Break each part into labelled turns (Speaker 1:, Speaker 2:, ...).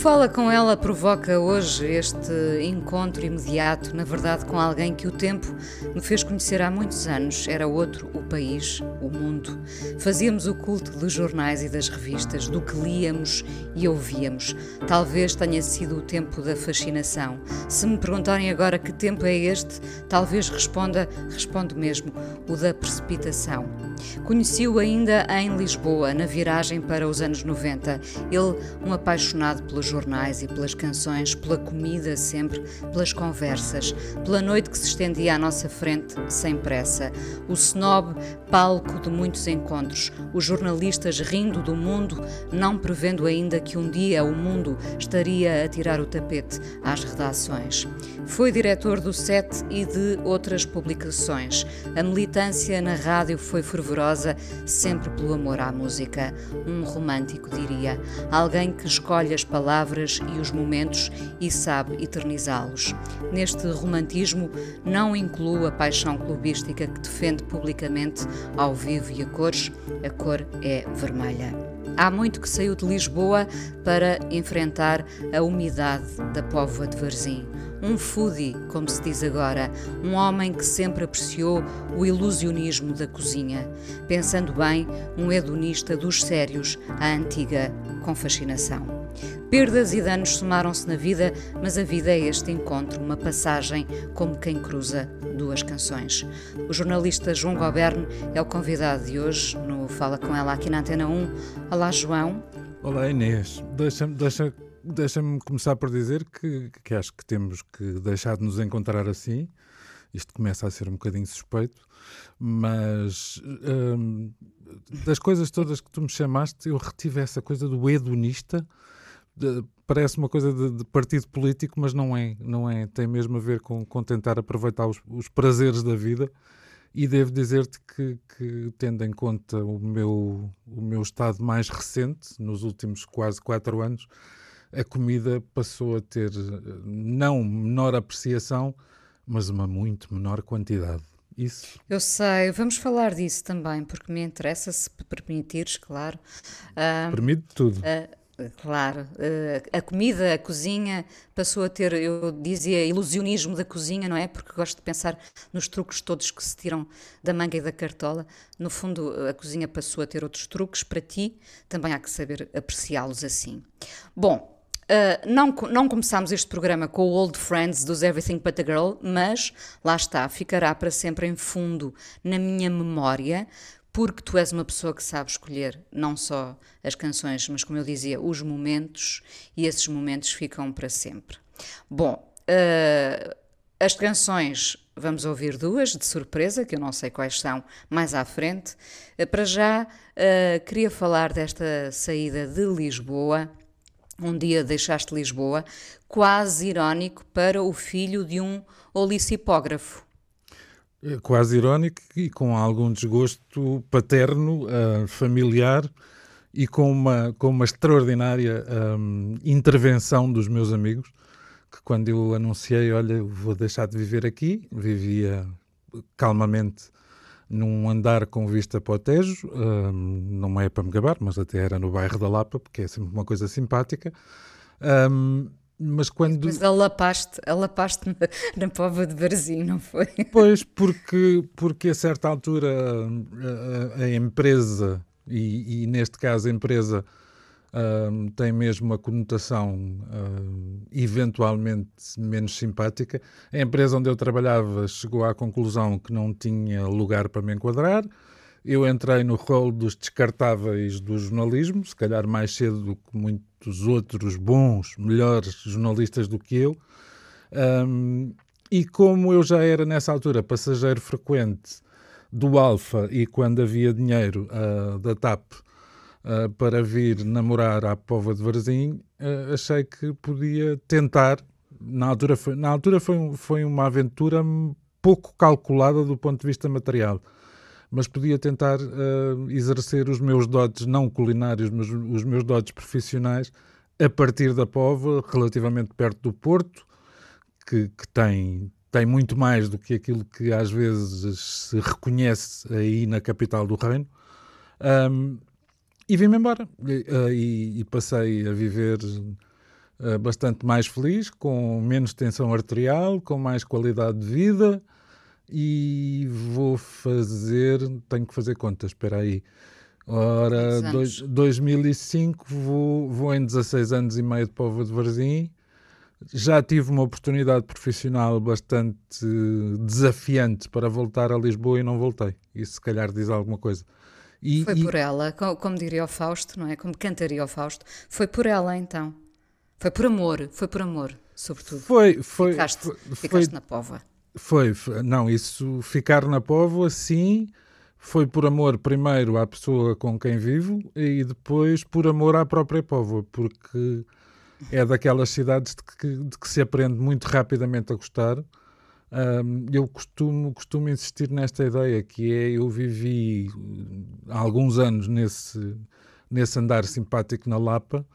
Speaker 1: Fala com ela provoca hoje este encontro imediato, na verdade, com alguém que o tempo me fez conhecer há muitos anos. Era outro o país, mundo. Fazíamos o culto dos jornais e das revistas, do que líamos e ouvíamos. Talvez tenha sido o tempo da fascinação. Se me perguntarem agora que tempo é este, talvez responda, respondo mesmo, o da precipitação. Conheci-o ainda em Lisboa, na viragem para os anos 90. Ele, um apaixonado pelos jornais e pelas canções, pela comida sempre, pelas conversas, pela noite que se estendia à nossa frente sem pressa. O snob, palco de muitos encontros, os jornalistas rindo do mundo, não prevendo ainda que um dia o mundo estaria a tirar o tapete às redações. Foi diretor do SET e de outras publicações. A militância na rádio foi fervorosa, sempre pelo amor à música. Um romântico, diria. Alguém que escolhe as palavras e os momentos e sabe eternizá-los. Neste romantismo, não inclui a paixão clubística que defende publicamente, ao vivo e a cores. A cor é vermelha. Há muito que saiu de Lisboa para enfrentar a umidade da póvoa de Varzim um foodie, como se diz agora, um homem que sempre apreciou o ilusionismo da cozinha. Pensando bem, um hedonista dos sérios, a antiga, com fascinação. Perdas e danos somaram-se na vida, mas a vida é este encontro, uma passagem como quem cruza duas canções. O jornalista João Goberne é o convidado de hoje no Fala Com Ela aqui na Antena 1. Olá, João.
Speaker 2: Olá, Inês. Deixa-me deixa Deixa-me começar por dizer que, que acho que temos que deixar de nos encontrar assim. Isto começa a ser um bocadinho suspeito, mas hum, das coisas todas que tu me chamaste, eu retive essa coisa do hedonista. Parece uma coisa de, de, partido político, mas não é, não é. Tem mesmo a ver com, com tentar aproveitar os, os prazeres da vida. E devo dizer-te que, que, tendo em conta o meu, o meu estado mais recente, nos últimos quase quatro anos, a comida passou a ter não menor apreciação, mas uma muito menor quantidade. Isso.
Speaker 1: Eu sei, vamos falar disso também, porque me interessa, se permitires, claro.
Speaker 2: Uh, Permite tudo.
Speaker 1: Uh, Claro, a comida, a cozinha passou a ter, eu dizia, ilusionismo da cozinha, não é? Porque gosto de pensar nos truques todos que se tiram da manga e da cartola. No fundo, a cozinha passou a ter outros truques para ti, também há que saber apreciá-los assim. Bom, Uh, não, não começámos este programa com o Old Friends dos Everything But a Girl, mas lá está, ficará para sempre em fundo na minha memória, porque tu és uma pessoa que sabe escolher não só as canções, mas como eu dizia, os momentos, e esses momentos ficam para sempre. Bom, uh, as canções vamos ouvir duas de surpresa, que eu não sei quais são, mais à frente. Uh, para já, queria falar desta saída de Lisboa um dia deixaste Lisboa, quase irónico para o filho de um olicipógrafo.
Speaker 2: É quase irónico e com algum desgosto paterno, uh, familiar e com uma, com uma extraordinária um, intervenção dos meus amigos, que quando eu anunciei, olha, vou deixar de viver aqui, vivia calmamente num andar com vista para o Tejo, um, não é para me gabar, mas até era no bairro da Lapa, porque é sempre uma coisa simpática. Um, mas quando.
Speaker 1: Depois alapaste, alapaste na, na pova de Varzim, não foi?
Speaker 2: Pois, porque, porque a certa altura a, a, a empresa, e, e, neste caso a empresa uh, tem mesmo uma conotação uh, eventualmente menos simpática. A empresa onde eu trabalhava chegou à conclusão que não tinha lugar para me enquadrar. Eu entrei no rol dos descartáveis do jornalismo, se calhar mais cedo do que muitos outros bons, melhores jornalistas do que eu. Um, e como eu já era nessa altura passageiro frequente do Alfa e quando havia dinheiro uh, da TAP uh, para vir namorar à Pova de Varzim, uh, achei que podia tentar. Na altura, foi, na altura foi, foi uma aventura pouco calculada do ponto de vista material, mas podia tentar uh, exercer os meus dotes não culinários, mas os meus dotes profissionais a partir da Pova, relativamente perto do Porto, que, que tem, tem muito mais do que aquilo que às vezes se reconhece aí na capital do reino. Um, e vim-me embora. E, uh, e, e, passei a viver uh, bastante mais feliz, com menos tensão arterial, com mais qualidade de vida. E vou fazer. Tenho que fazer contas, espera aí. Ora, dois, 2005 vou, vou em 16 anos e meio de Povo de Varzim já tive uma oportunidade profissional bastante desafiante para voltar a Lisboa e não voltei. Isso se calhar diz alguma coisa.
Speaker 1: E, foi e... por ela, como diria o Fausto, não é? Como cantaria o Fausto. Foi por ela então. Foi por amor, foi por amor, sobretudo.
Speaker 2: Foi, foi.
Speaker 1: Ficaste,
Speaker 2: foi,
Speaker 1: ficaste foi, na Póvoa.
Speaker 2: Foi, não, isso, ficar na Póvoa, sim, foi por amor primeiro à pessoa com quem vivo e depois por amor à própria Póvoa, porque é daquelas cidades de que, de que se aprende muito rapidamente a gostar. Um, eu costumo, costumo insistir nesta ideia que é eu vivi há alguns anos nesse, nesse andar simpático na Lapa.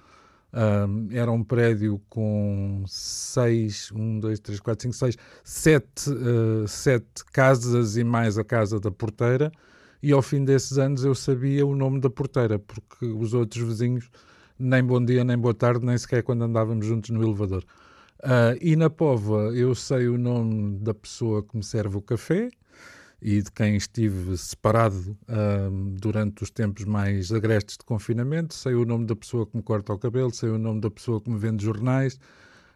Speaker 2: Era um prédio com seis, um, dois, três, quatro, cinco, seis, sete, uh, sete casas e mais a casa da porteira. E ao fim desses anos eu sabia o nome da porteira, porque os outros vizinhos nem bom dia, nem boa tarde, nem sequer quando andávamos juntos no elevador. Uh, e na Pova eu sei o nome da pessoa que me serve o café e de quem estive separado durante os tempos mais agrestes de confinamento, sei o nome da pessoa que me corta o cabelo, sei o nome da pessoa que me vende jornais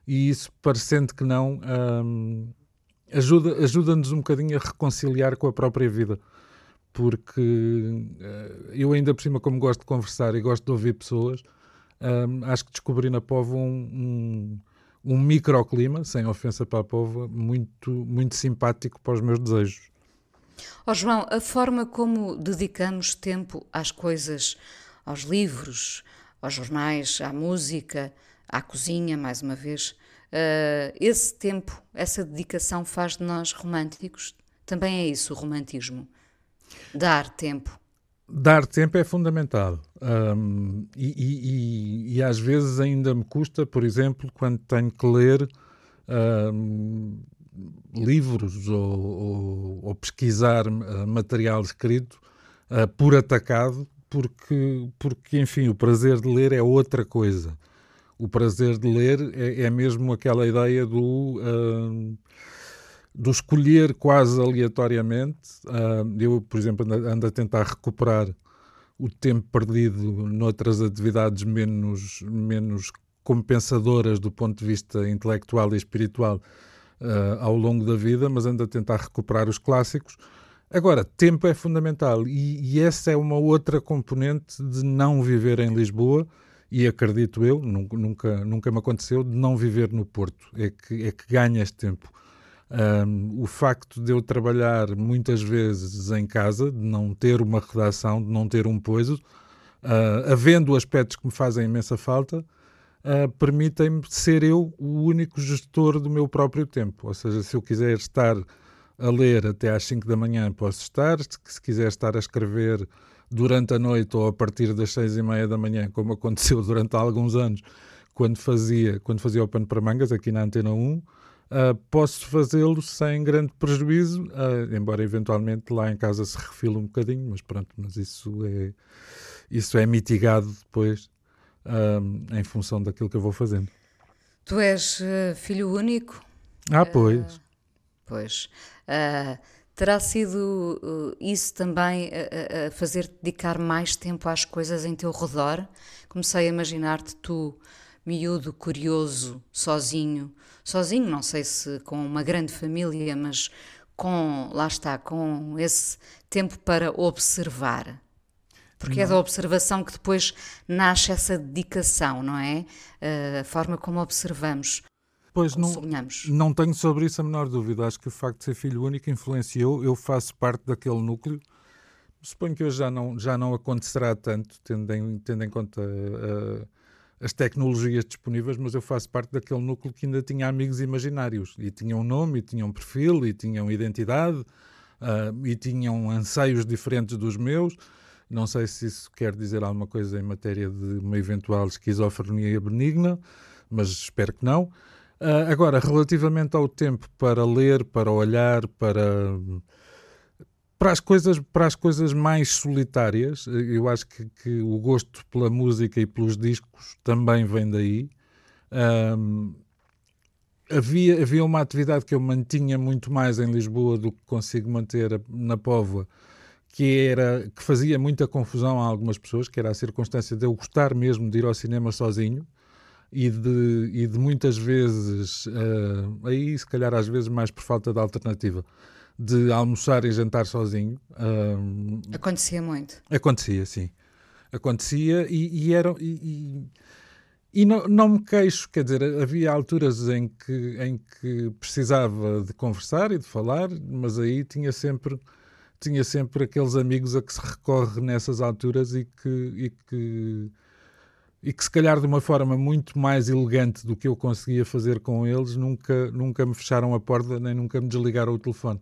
Speaker 2: e isso, parecendo que não, um, ajuda, ajuda-nos um bocadinho a reconciliar com a própria vida. Porque uh, eu ainda por cima, como gosto de conversar e gosto de ouvir pessoas, acho que descobri na Póvoa um, um, um, microclima, sem ofensa para a Póvoa, muito, muito simpático para os meus desejos.
Speaker 1: Oh João, a forma como dedicamos tempo às coisas, aos livros, aos jornais, à música, à cozinha, mais uma vez, uh, esse tempo, essa dedicação faz de nós românticos? Também é isso o romantismo? Dar tempo
Speaker 2: Dar tempo é fundamental. Um, e, e, e, às vezes ainda me custa, por exemplo, quando tenho que ler um, livros ou, ou, ou pesquisar uh, material escrito uh, por atacado, porque, porque, enfim, o prazer de ler é outra coisa. O prazer de ler é, é mesmo aquela ideia do. Uh, do escolher quase aleatoriamente. Uh, eu, por exemplo, ando, a tentar recuperar o tempo perdido noutras atividades menos, menos compensadoras do ponto de vista intelectual e espiritual uh, ao longo da vida, mas ando a tentar recuperar os clássicos. Agora, tempo é fundamental e, e essa é uma outra componente de não viver em Lisboa e acredito eu, nunca, nunca, me aconteceu, de não viver no Porto. É que, é que ganhas tempo. Um, o facto de eu trabalhar muitas vezes em casa, de não ter uma redação, de não ter um poiso, uh, havendo aspectos que me fazem imensa falta, uh, permitem-me ser eu o único gestor do meu próprio tempo. Ou seja, se eu quiser estar a ler até às 5 da manhã, posso estar. Se quiser estar a escrever durante a noite ou a partir das 6 e meia da manhã, como aconteceu durante alguns anos, quando fazia, quando fazia o pano para mangas aqui na Antena 1, Uh, posso fazê-lo sem grande prejuízo, uh, embora eventualmente lá em casa se refile um bocadinho, mas pronto, mas isso é, isso é mitigado depois uh, em função daquilo que eu vou fazendo.
Speaker 1: Tu és filho único?
Speaker 2: Ah, pois.
Speaker 1: pois. terá sido isso também a fazer-te dedicar mais tempo às coisas em teu redor? Comecei a imaginar-te tu, miúdo, curioso, sozinho, sozinho, não sei se com uma grande família, mas com, lá está, com esse tempo para observar. Porque não. é da observação que depois nasce essa dedicação, não é? A forma como observamos.
Speaker 2: Pois não, não tenho sobre isso a menor dúvida. Acho que o facto de ser filho único influenciou. Eu faço parte daquele núcleo Suponho que hoje já não, já não acontecerá tanto, tendo em, tendo em conta uh, as tecnologias disponíveis, mas eu faço parte daquele núcleo que ainda tinha amigos imaginários e tinham um nome, e tinham um perfil, e tinham identidade, uh, e tinham anseios diferentes dos meus. Não sei se isso quer dizer alguma coisa em matéria de uma eventual esquizofrenia benigna, mas espero que não. Uh, agora, relativamente ao tempo para ler, para olhar, para para as coisas para as coisas mais solitárias eu acho que, que o gosto pela música e pelos discos também vem daí um, havia havia uma atividade que eu mantinha muito mais em Lisboa do que consigo manter na Póvoa que era que fazia muita confusão a algumas pessoas que era a circunstância de eu gostar mesmo de ir ao cinema sozinho e de, e de muitas vezes uh, aí se calhar às vezes mais por falta de alternativa de almoçar e jantar sozinho. Um,
Speaker 1: acontecia muito.
Speaker 2: Acontecia, sim. Acontecia e, e era. E, e, não, não me queixo, quer dizer, havia alturas em que, em que precisava de conversar e de falar, mas aí tinha sempre, tinha sempre aqueles amigos a que se recorre nessas alturas e que, e que, e que se calhar de uma forma muito mais elegante do que eu conseguia fazer com eles, nunca, nunca me fecharam a porta nem nunca me desligaram o telefone.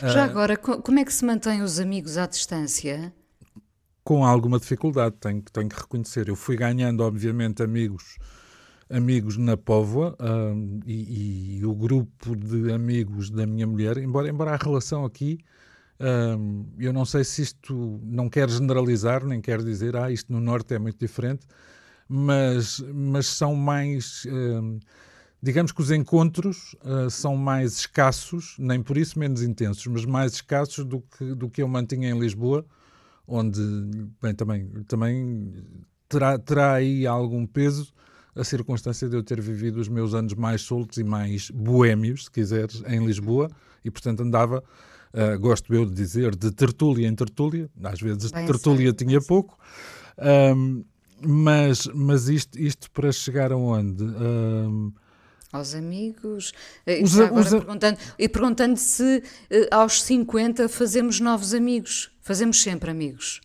Speaker 1: Já uh, agora, como é que se mantém os amigos à distância?
Speaker 2: Com alguma dificuldade, tenho, tenho que reconhecer. Eu fui ganhando, obviamente, amigos amigos na Póvoa uh, e, e, o grupo de amigos da minha mulher, embora, embora a relação aqui, eu não sei se isto não quer generalizar, nem quer dizer, ah, isto no Norte é muito diferente, mas, mas são mais. Digamos que os encontros uh, são mais escassos, nem por isso menos intensos, mas mais escassos do que, do que eu mantinha em Lisboa, onde bem, também, também terá, terá aí algum peso a circunstância de eu ter vivido os meus anos mais soltos e mais boêmios, se quiseres, em Lisboa, e portanto andava, uh, gosto eu de dizer, de tertúlia em tertúlia, às vezes bem tertúlia tinha pouco, um, mas, mas isto, isto para chegar aonde? Um,
Speaker 1: aos amigos, eh, os, agora os, perguntando, e perguntando se uh, aos 50 fazemos novos amigos, fazemos sempre amigos.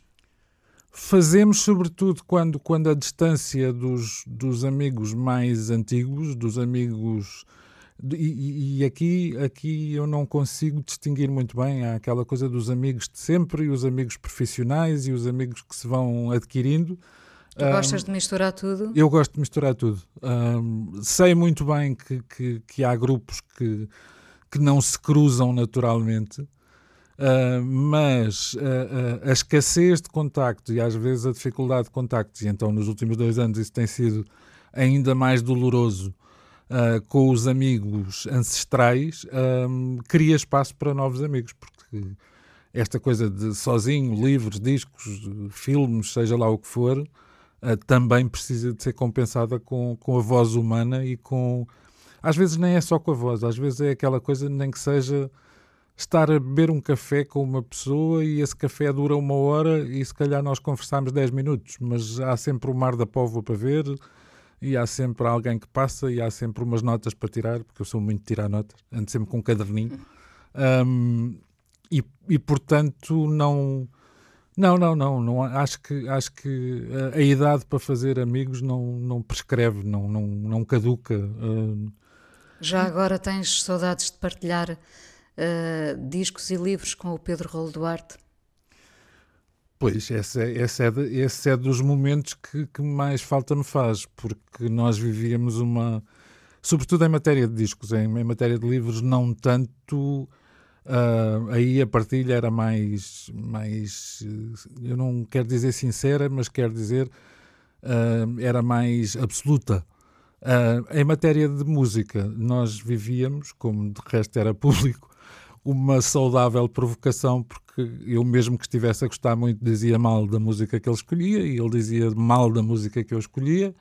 Speaker 2: Fazemos, sobretudo, quando, quando a distância dos, dos amigos mais antigos, dos amigos. E, e, aqui, aqui eu não consigo distinguir muito bem. Há aquela coisa dos amigos de sempre e os amigos profissionais e os amigos que se vão adquirindo.
Speaker 1: Tu um, gostas de misturar tudo?
Speaker 2: Eu gosto de misturar tudo. Um, sei muito bem que, que, que, há grupos que, que não se cruzam naturalmente, uh, mas uh, uh, a escassez de contacto e às vezes a dificuldade de contactos, e então nos últimos dois anos isso tem sido ainda mais doloroso com os amigos ancestrais, cria espaço para novos amigos, porque esta coisa de sozinho, livros, discos, filmes, seja lá o que for, uh, também precisa de ser compensada com, com a voz humana e com. Às vezes nem é só com a voz, às vezes é aquela coisa, nem que seja estar a beber um café com uma pessoa e esse café dura uma hora e se calhar nós conversamos 10 minutos, mas há sempre o mar da póvoa para ver e há sempre alguém que passa e há sempre umas notas para tirar, porque eu sou muito de tirar notas, ando sempre com um caderninho. Um, e, e portanto não não, não, não, não acho que acho que a, a, idade para fazer amigos não, não prescreve, não, não, não caduca. Uh...
Speaker 1: Já agora tens saudades de partilhar uh, discos e livros com o Pedro Rolo Duarte?
Speaker 2: Pois, esse é, esse é, esse é dos momentos que, que mais falta me faz, porque nós vivíamos uma. Sobretudo em matéria de discos, em, em matéria de livros, não tanto Uh, aí a partilha era mais, mais, eu não quero dizer sincera, mas quero dizer, uh, era mais absoluta. Uh, em matéria de música, nós vivíamos, como de resto era público, uma saudável provocação, porque eu mesmo que estivesse a gostar muito dizia mal da música que ele escolhia e ele dizia mal da música que eu escolhia,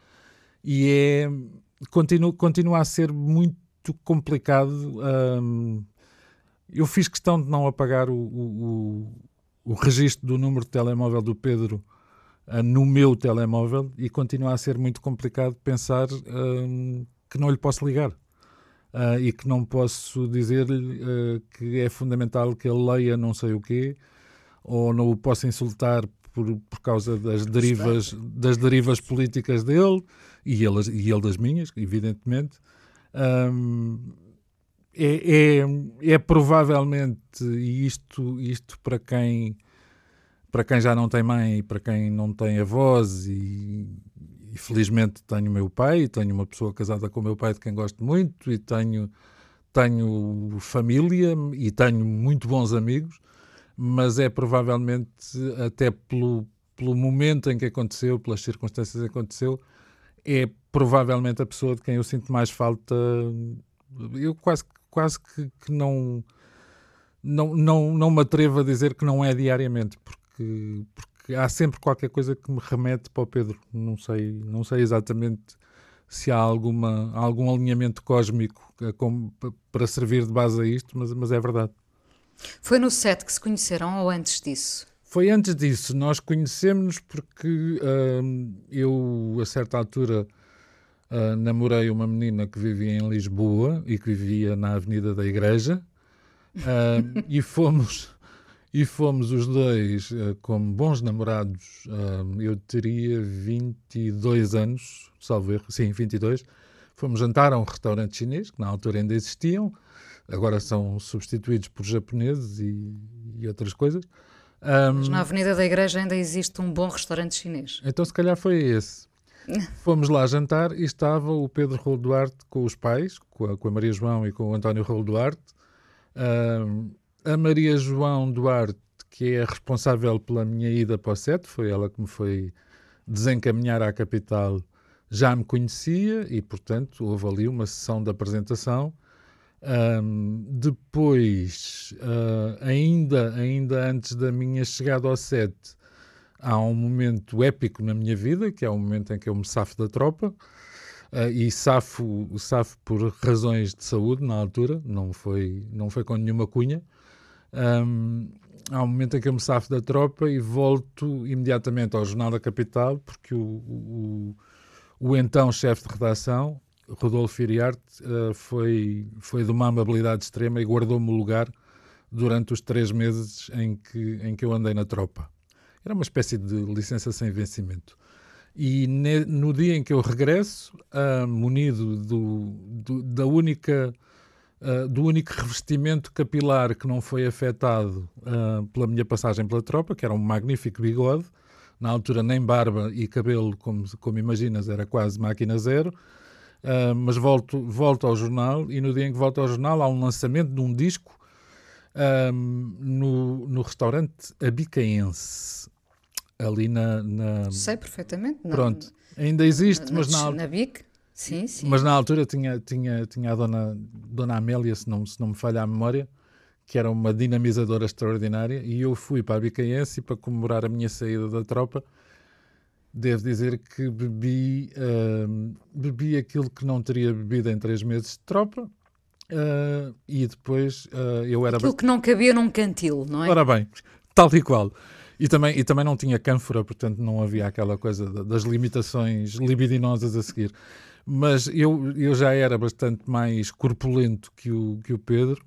Speaker 2: e é, continua, continua a ser muito complicado eu fiz questão de não apagar o, o, o, registro do número de telemóvel do Pedro uh, no meu telemóvel e continua a ser muito complicado pensar uh, que não lhe posso ligar. Uh, e que não posso dizer-lhe uh, que é fundamental que ele leia não sei o quê, ou não o posso insultar por, por causa das derivas, das derivas políticas dele e ele, e ele das minhas, evidentemente. Um, é, é, é, provavelmente, e isto, isto para quem para quem já não tem mãe e para quem não tem avós e, felizmente tenho meu pai, tenho uma pessoa casada com meu pai de quem gosto muito e tenho tenho família e tenho muito bons amigos, mas é provavelmente até pelo, pelo momento em que aconteceu, pelas circunstâncias que aconteceu, é provavelmente a pessoa de quem eu sinto mais falta. Eu quase, quase que, que não, não, não, não me atrevo a dizer que não é diariamente, porque, porque há sempre qualquer coisa que me remete para o Pedro. Não sei, não sei exatamente se há alguma, algum alinhamento cósmico eh, para servir de base a isto, mas, mas é verdade.
Speaker 1: Foi no set que se conheceram ou antes disso?
Speaker 2: Foi antes disso. Nós conhecemos porque uh, eu, a certa altura, uh, namorei uma menina que vivia em Lisboa e que vivia na Avenida da Igreja uh, e fomos e fomos os dois uh, como bons namorados. Uh, eu teria 22 anos, salvo erro, sim, 22. Fomos jantar a um restaurante chinês, que na altura ainda existiam, agora são substituídos por japoneses e, e outras coisas.
Speaker 1: Mas na Avenida da Igreja ainda existe um bom restaurante chinês.
Speaker 2: Então, se calhar foi esse. Fomos lá jantar e estava o Pedro Rolo Duarte com os pais, com a, com a Maria João e com o António Rolo Duarte. Um, a Maria João Duarte, que é responsável pela minha ida para o SET, foi ela que me foi desencaminhar à capital, já me conhecia e, portanto, houve ali uma sessão de apresentação. Um, depois, uh, ainda, ainda antes da minha chegada ao SET, há um momento épico na minha vida, que é o momento em que eu me safo da tropa. Uh, e safo, safo por razões de saúde na altura, não foi, não foi com nenhuma cunha. Um, há um momento em que eu me safo da tropa e volto imediatamente ao Jornal da Capital, porque o, o, o então chefe de redação, Rodolfo Iriarte, uh, foi, foi de uma amabilidade extrema e guardou-me o lugar durante os três meses em que, em que eu andei na tropa. Era uma espécie de licença sem vencimento. E ne, no dia em que eu regresso, uh, munido do, do, da única uh, do único revestimento capilar que não foi afetado uh, pela minha passagem pela tropa, que era um magnífico bigode, na altura nem barba e cabelo, como, como imaginas, era quase máquina zero. Uh, mas volto, volto ao jornal e no dia em que volto ao jornal há um lançamento de um disco no, no restaurante Abicaense, ali na, na...
Speaker 1: Sei perfeitamente.
Speaker 2: Pronto, ainda existe,
Speaker 1: na,
Speaker 2: mas na...
Speaker 1: Na BIC? Sim, sim.
Speaker 2: Mas na altura tinha, tinha, tinha a dona, dona Amélia, se não, se não me falha a memória, que era uma dinamizadora extraordinária, e eu fui para a Bicaense para comemorar a minha saída da tropa. Devo dizer que bebi, uh, bebi aquilo que não teria bebido em três meses de tropa, uh, e depois uh, eu era.
Speaker 1: Aquilo que não cabia num cantil, não é?
Speaker 2: Ora bem, tal e qual. E também, e também não tinha cânfora, portanto não havia aquela coisa das limitações libidinosas a seguir. Mas eu, eu já era bastante mais corpulento que o, que o Pedro,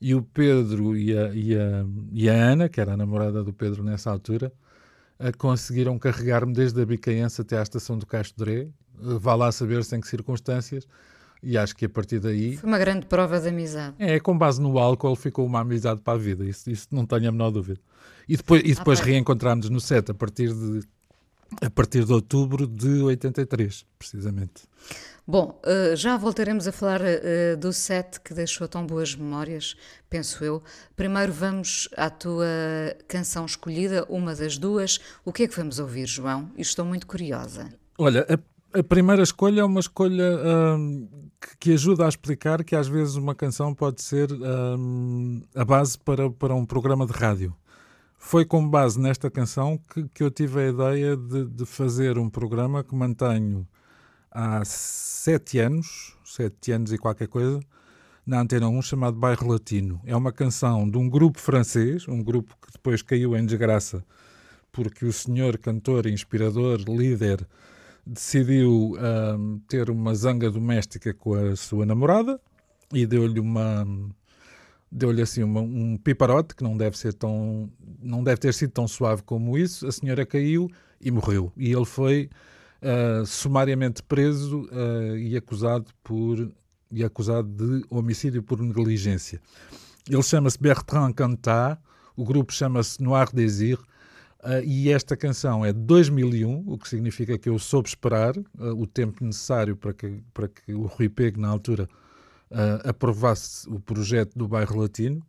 Speaker 2: e o Pedro e a, e, a, e a Ana, que era a namorada do Pedro nessa altura, a conseguiram carregar-me desde a Bicaense até à estação do Castro Dré, vá lá saber sem que circunstâncias, e acho que a partir daí...
Speaker 1: Foi uma grande prova de amizade.
Speaker 2: É, com base no álcool ficou uma amizade para a vida, isso, isso não tenho a menor dúvida. E depois, e depois ah, reencontramos no set a partir de a partir de outubro de 83, precisamente.
Speaker 1: Bom, eh, já voltaremos a falar eh, do set que deixou tão boas memórias, penso eu. Primeiro vamos à tua canção escolhida, uma das duas. O que é que vamos ouvir, João? Estou muito curiosa.
Speaker 2: Olha, a, a primeira escolha é uma escolha hum, que, que, ajuda a explicar que às vezes uma canção pode ser hum, a base para, para um programa de rádio. Foi com base nesta canção que, que eu tive a ideia de, de fazer um programa que mantenho há sete anos, sete anos e qualquer coisa, na Antena 1, chamado Bairro Latino. É uma canção de um grupo francês, um grupo que depois caiu em desgraça, porque o senhor cantor, inspirador, líder, decidiu um, ter uma zanga doméstica com a sua namorada e deu-lhe uma deu-lhe assim uma, um piparote que não deve ser tão não deve ter sido tão suave como isso. A senhora caiu e morreu. E ele foi uh, sumariamente preso uh, e acusado por e acusado de homicídio por negligência. Ele chama-se Bertrand Cantat, o grupo chama-se Noir Désir. Uh, e esta canção é de 2001, o que significa que eu soube esperar o tempo necessário para que, para que o Rui Pego, na altura, uh, aprovasse o projeto do bairro Latino.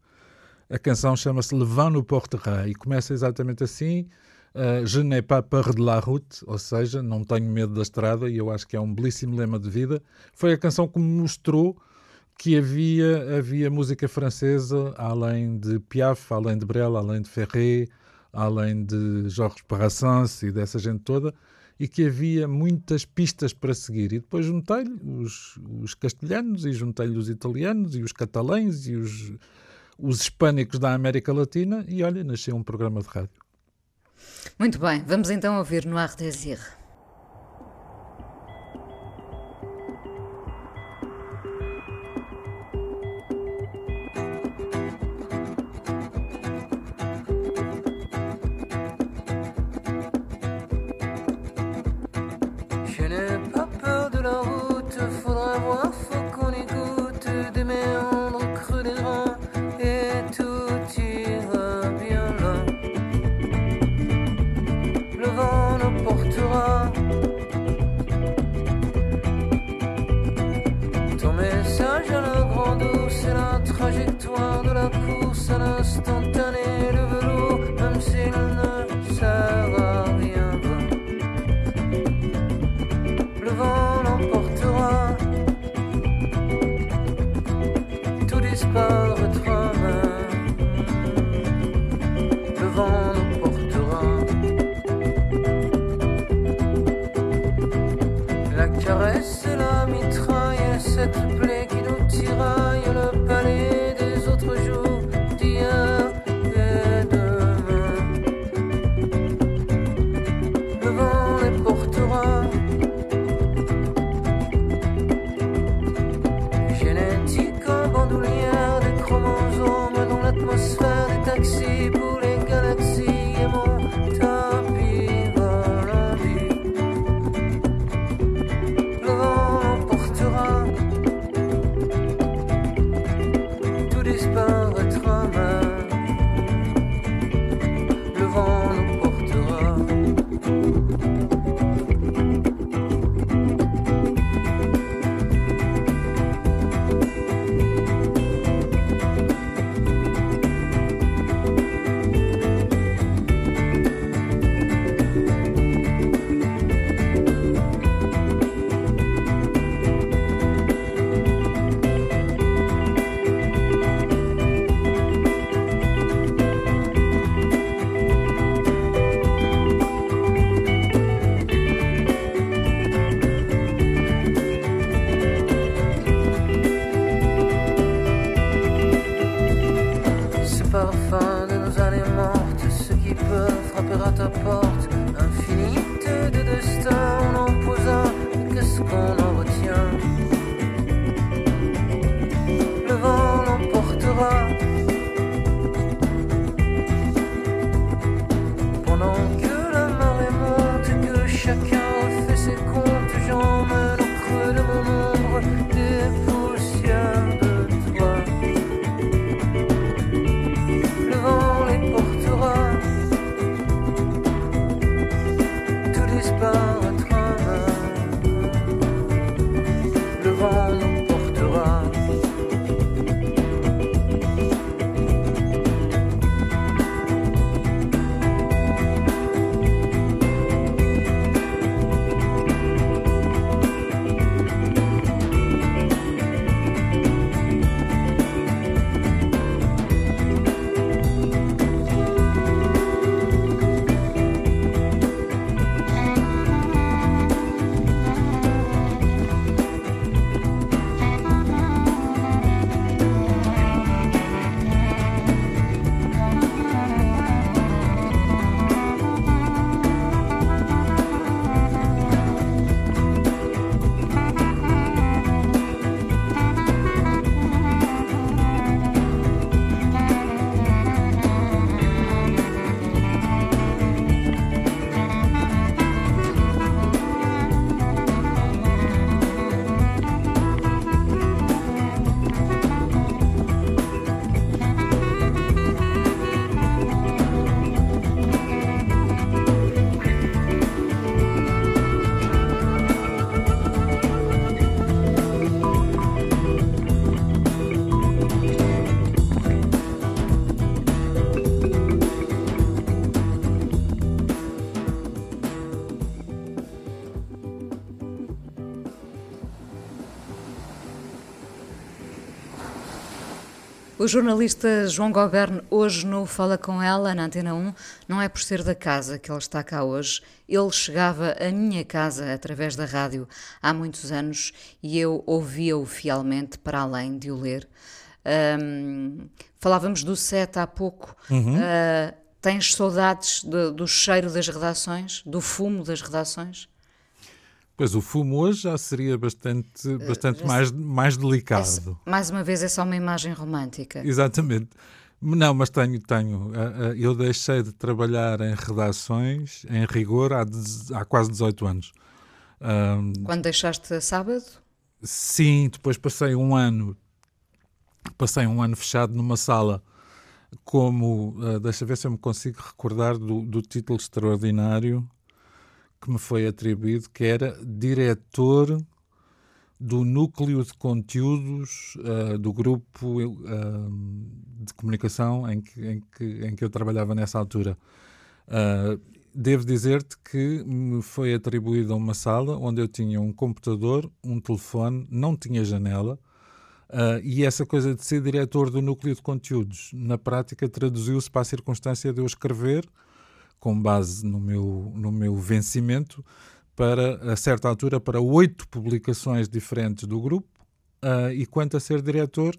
Speaker 2: A canção chama-se Le Vent no Portera e começa exatamente assim: uh, Je n'ai pas peur de la route, ou seja, não tenho medo da estrada, e eu acho que é um belíssimo lema de vida. Foi a canção que me mostrou que havia, havia música francesa além de Piaf, além de Brel, além de Ferré, além de Georges Brassens e dessa gente toda, e que havia muitas pistas para seguir. E depois juntei-lhe os, os castelhanos, e juntei-lhe os italianos, e os catalães, e os, os hispânicos da América Latina, e olha, nasceu um programa de rádio.
Speaker 3: Muito bem, vamos então ouvir no Ardésir.
Speaker 1: O jornalista João Goberno, hoje no Fala Com Ela, na Antena 1, não é por ser da casa que ele está cá hoje. Ele chegava à minha casa através da rádio há muitos anos e eu ouvia-o fielmente, para além de o ler. Um, falávamos do set há pouco. Uhum. Uh, tens saudades de, do cheiro das redações, do fumo das redações?
Speaker 2: Pois o fumo hoje já seria bastante, eh, bastante uh, mais, mais delicado.
Speaker 1: É, mais uma vez é só uma imagem romântica.
Speaker 2: Exatamente. Não, mas tenho, tenho. Eh, eh, eu deixei de trabalhar em redações, em rigor, há, há quase 18 anos.
Speaker 1: Quando deixaste a sábado?
Speaker 2: Sim, depois passei um ano, passei um ano fechado numa sala como, deixa ver se eu me consigo recordar do, do título extraordinário que me foi atribuído, que era diretor do núcleo de conteúdos uh, do grupo uh, de comunicação em que, em, que, em que eu trabalhava nessa altura. Uh, devo dizer-te que me foi atribuída uma sala onde eu tinha um computador, um telefone, não tinha janela, e essa coisa de ser diretor do núcleo de conteúdos, na prática, traduziu-se para a circunstância de eu escrever com base no meu, no meu vencimento, para, a certa altura, para oito publicações diferentes do grupo. Uh, e quanto a ser diretor,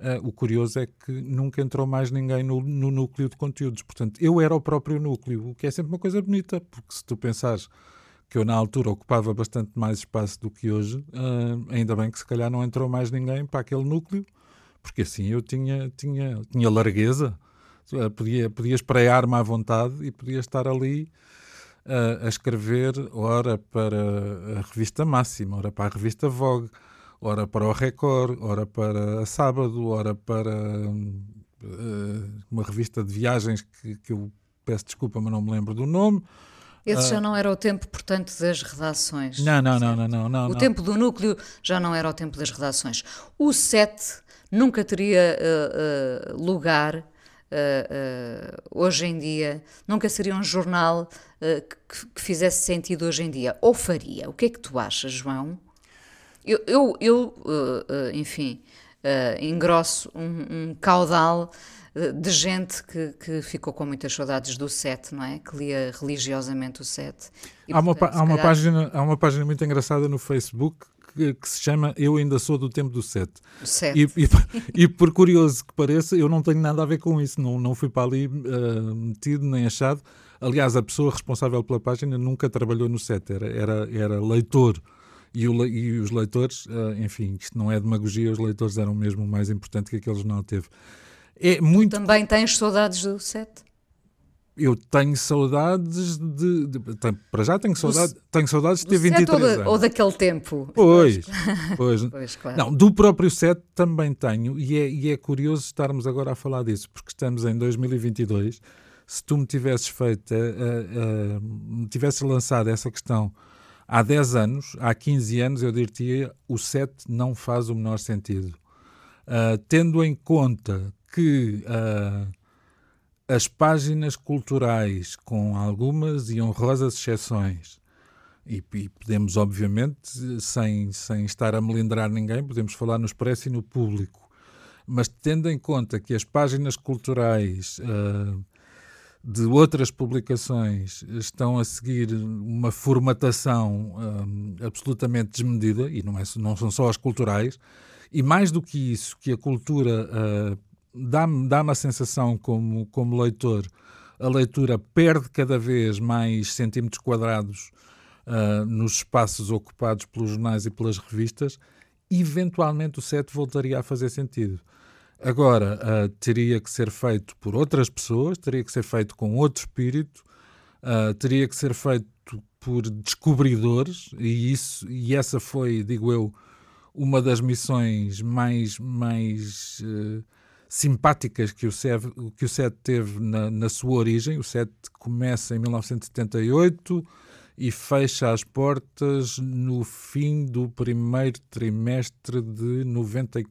Speaker 2: uh, o curioso é que nunca entrou mais ninguém no, no, núcleo de conteúdos. Portanto, eu era o próprio núcleo, o que é sempre uma coisa bonita, porque se tu pensares que eu na altura ocupava bastante mais espaço do que hoje, uh, ainda bem que se calhar não entrou mais ninguém para aquele núcleo, porque assim eu tinha, tinha, tinha largueza podia, podia esprear-me à vontade e podia estar ali uh, a escrever, ora para a revista Máxima, ora para a revista Vogue, ora para o Record, ora para a Sábado, ora para uh, uma revista de viagens que, que eu peço desculpa, mas não me lembro do nome.
Speaker 1: Esse já não era o tempo, portanto, das redações.
Speaker 2: Não, não, não, não, não, não.
Speaker 1: O tempo do núcleo já não era o tempo das redações. O set nunca teria uh, lugar uh, hoje em dia, nunca seria um jornal uh, que, que, fizesse sentido hoje em dia. Ou faria? O que é que tu achas, João? Eu, eu, eu enfim, engrosso um, um caudal de gente que, que, ficou com muitas saudades do set, não é? Que lia religiosamente o set.
Speaker 2: E, há, uma, há, uma página, há uma página muito engraçada no Facebook que, que, se chama Eu Ainda Sou do Tempo do Set.
Speaker 1: Set.
Speaker 2: E, e, e, por curioso que pareça, eu não tenho nada a ver com isso, não, não fui para ali uh, metido nem achado. Aliás, a pessoa responsável pela página nunca trabalhou no set, era, era, era leitor. E, o, e os leitores, uh, enfim, isto não é demagogia, os leitores eram mesmo o mais importante que aquele jornal teve.
Speaker 1: É muito... Tu também tens saudades do set?
Speaker 2: Eu tenho saudades de, de, de, para já tenho saudades, tenho saudades de ter 23
Speaker 1: ou
Speaker 2: anos.
Speaker 1: Ou daquele tempo.
Speaker 2: Pois, pois.
Speaker 1: pois claro.
Speaker 2: Não, do próprio set também tenho e é, e é curioso estarmos agora a falar disso, porque estamos em 2022. Se tu me tivesses feito, uh, uh, me tivesses lançado essa questão há 10 anos, há 15 anos, eu diria o set não faz o menor sentido. Uh, tendo em conta que uh, as páginas culturais, com algumas e honrosas exceções, e, e, podemos, obviamente, sem, sem estar a melindrar ninguém, podemos falar no expresso e no público, mas tendo em conta que as páginas culturais uh, de outras publicações estão a seguir uma formatação uh, absolutamente desmedida, e não, é, não são só as culturais, e mais do que isso, que a cultura uh, dá-me dá a sensação, como, como leitor, a leitura perde cada vez mais centímetros quadrados uh, nos espaços ocupados pelos jornais e pelas revistas, eventualmente o set voltaria a fazer sentido. Agora, uh, teria que ser feito por outras pessoas, teria que ser feito com outro espírito, uh, teria que ser feito por descobridores, e, isso, e essa foi, digo eu, uma das missões mais, mais uh, simpáticas que o SET, que o SET teve na, na sua origem. O SET começa em 1978 e fecha as portas no fim do primeiro trimestre de 90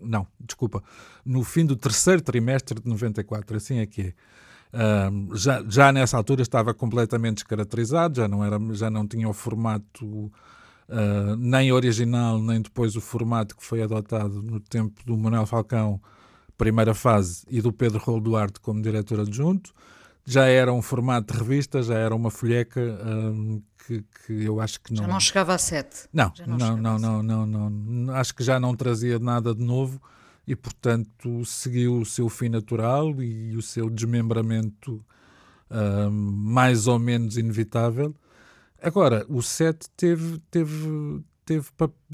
Speaker 2: não, desculpa, no fim do terceiro trimestre de 94, assim é que é. Já, já nessa altura estava completamente descaracterizado, já não, era, já não tinha o formato uh, nem original, nem depois o formato que foi adotado no tempo do Manuel Falcão primeira fase e do Pedro Rolo Duarte como diretor adjunto. Já era um formato de revista, já era uma folheca um, que, que, eu acho que não.
Speaker 1: Já não chegava a sete.
Speaker 2: Não, não, não, não, não, não, não, não, Acho que já não trazia nada de novo e, portanto, seguiu o seu fim natural e o seu desmembramento um, mais ou menos inevitável. Agora, o set teve, teve, teve,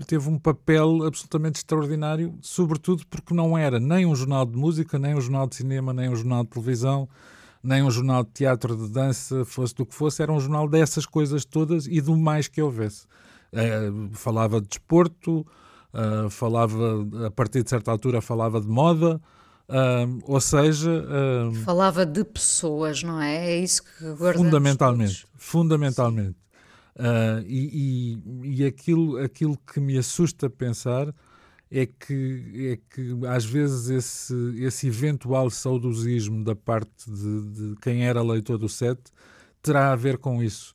Speaker 2: teve um papel absolutamente extraordinário, sobretudo porque não era nem um jornal de música, nem um jornal de cinema, nem um jornal de televisão, nem um jornal de teatro, de dança, fosse do que fosse, era um jornal dessas coisas todas e do mais que houvesse. Uh, falava de desporto, uh, falava, a partir de certa altura, falava de moda. Uh, ou seja,
Speaker 1: falava de pessoas, não é? É isso que guardamos
Speaker 2: fundamentalmente,
Speaker 1: todos.
Speaker 2: fundamentalmente. Uh, e, e, e aquilo, aquilo que me assusta pensar é que, é que às vezes esse, esse eventual saudosismo da parte de, de quem era leitor do set terá a ver com isso.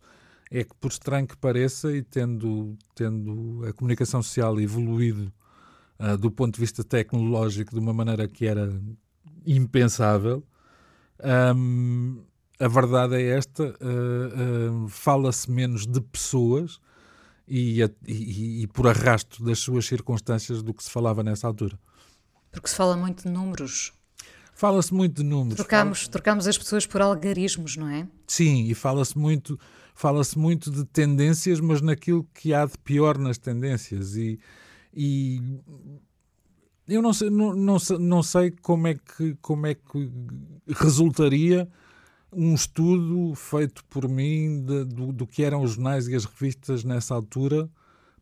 Speaker 2: É que, por estranho que pareça, e tendo, tendo a comunicação social evoluído uh, do ponto de vista tecnológico de uma maneira que era impensável, um, a verdade é esta: uh, uh, fala-se menos de pessoas e, e, e, por arrasto das suas circunstâncias do que se falava nessa altura.
Speaker 1: Porque se fala muito de números.
Speaker 2: Fala-se muito de números.
Speaker 1: Trocamos,
Speaker 2: fala...
Speaker 1: trocamos as pessoas por algarismos, não é?
Speaker 2: Sim, e fala-se muito, fala-se muito de tendências, mas naquilo que há de pior nas tendências. E, e eu não sei, não, não, não sei como, é que, como é que resultaria um estudo feito por mim de, do, do, que eram os jornais e as revistas nessa altura,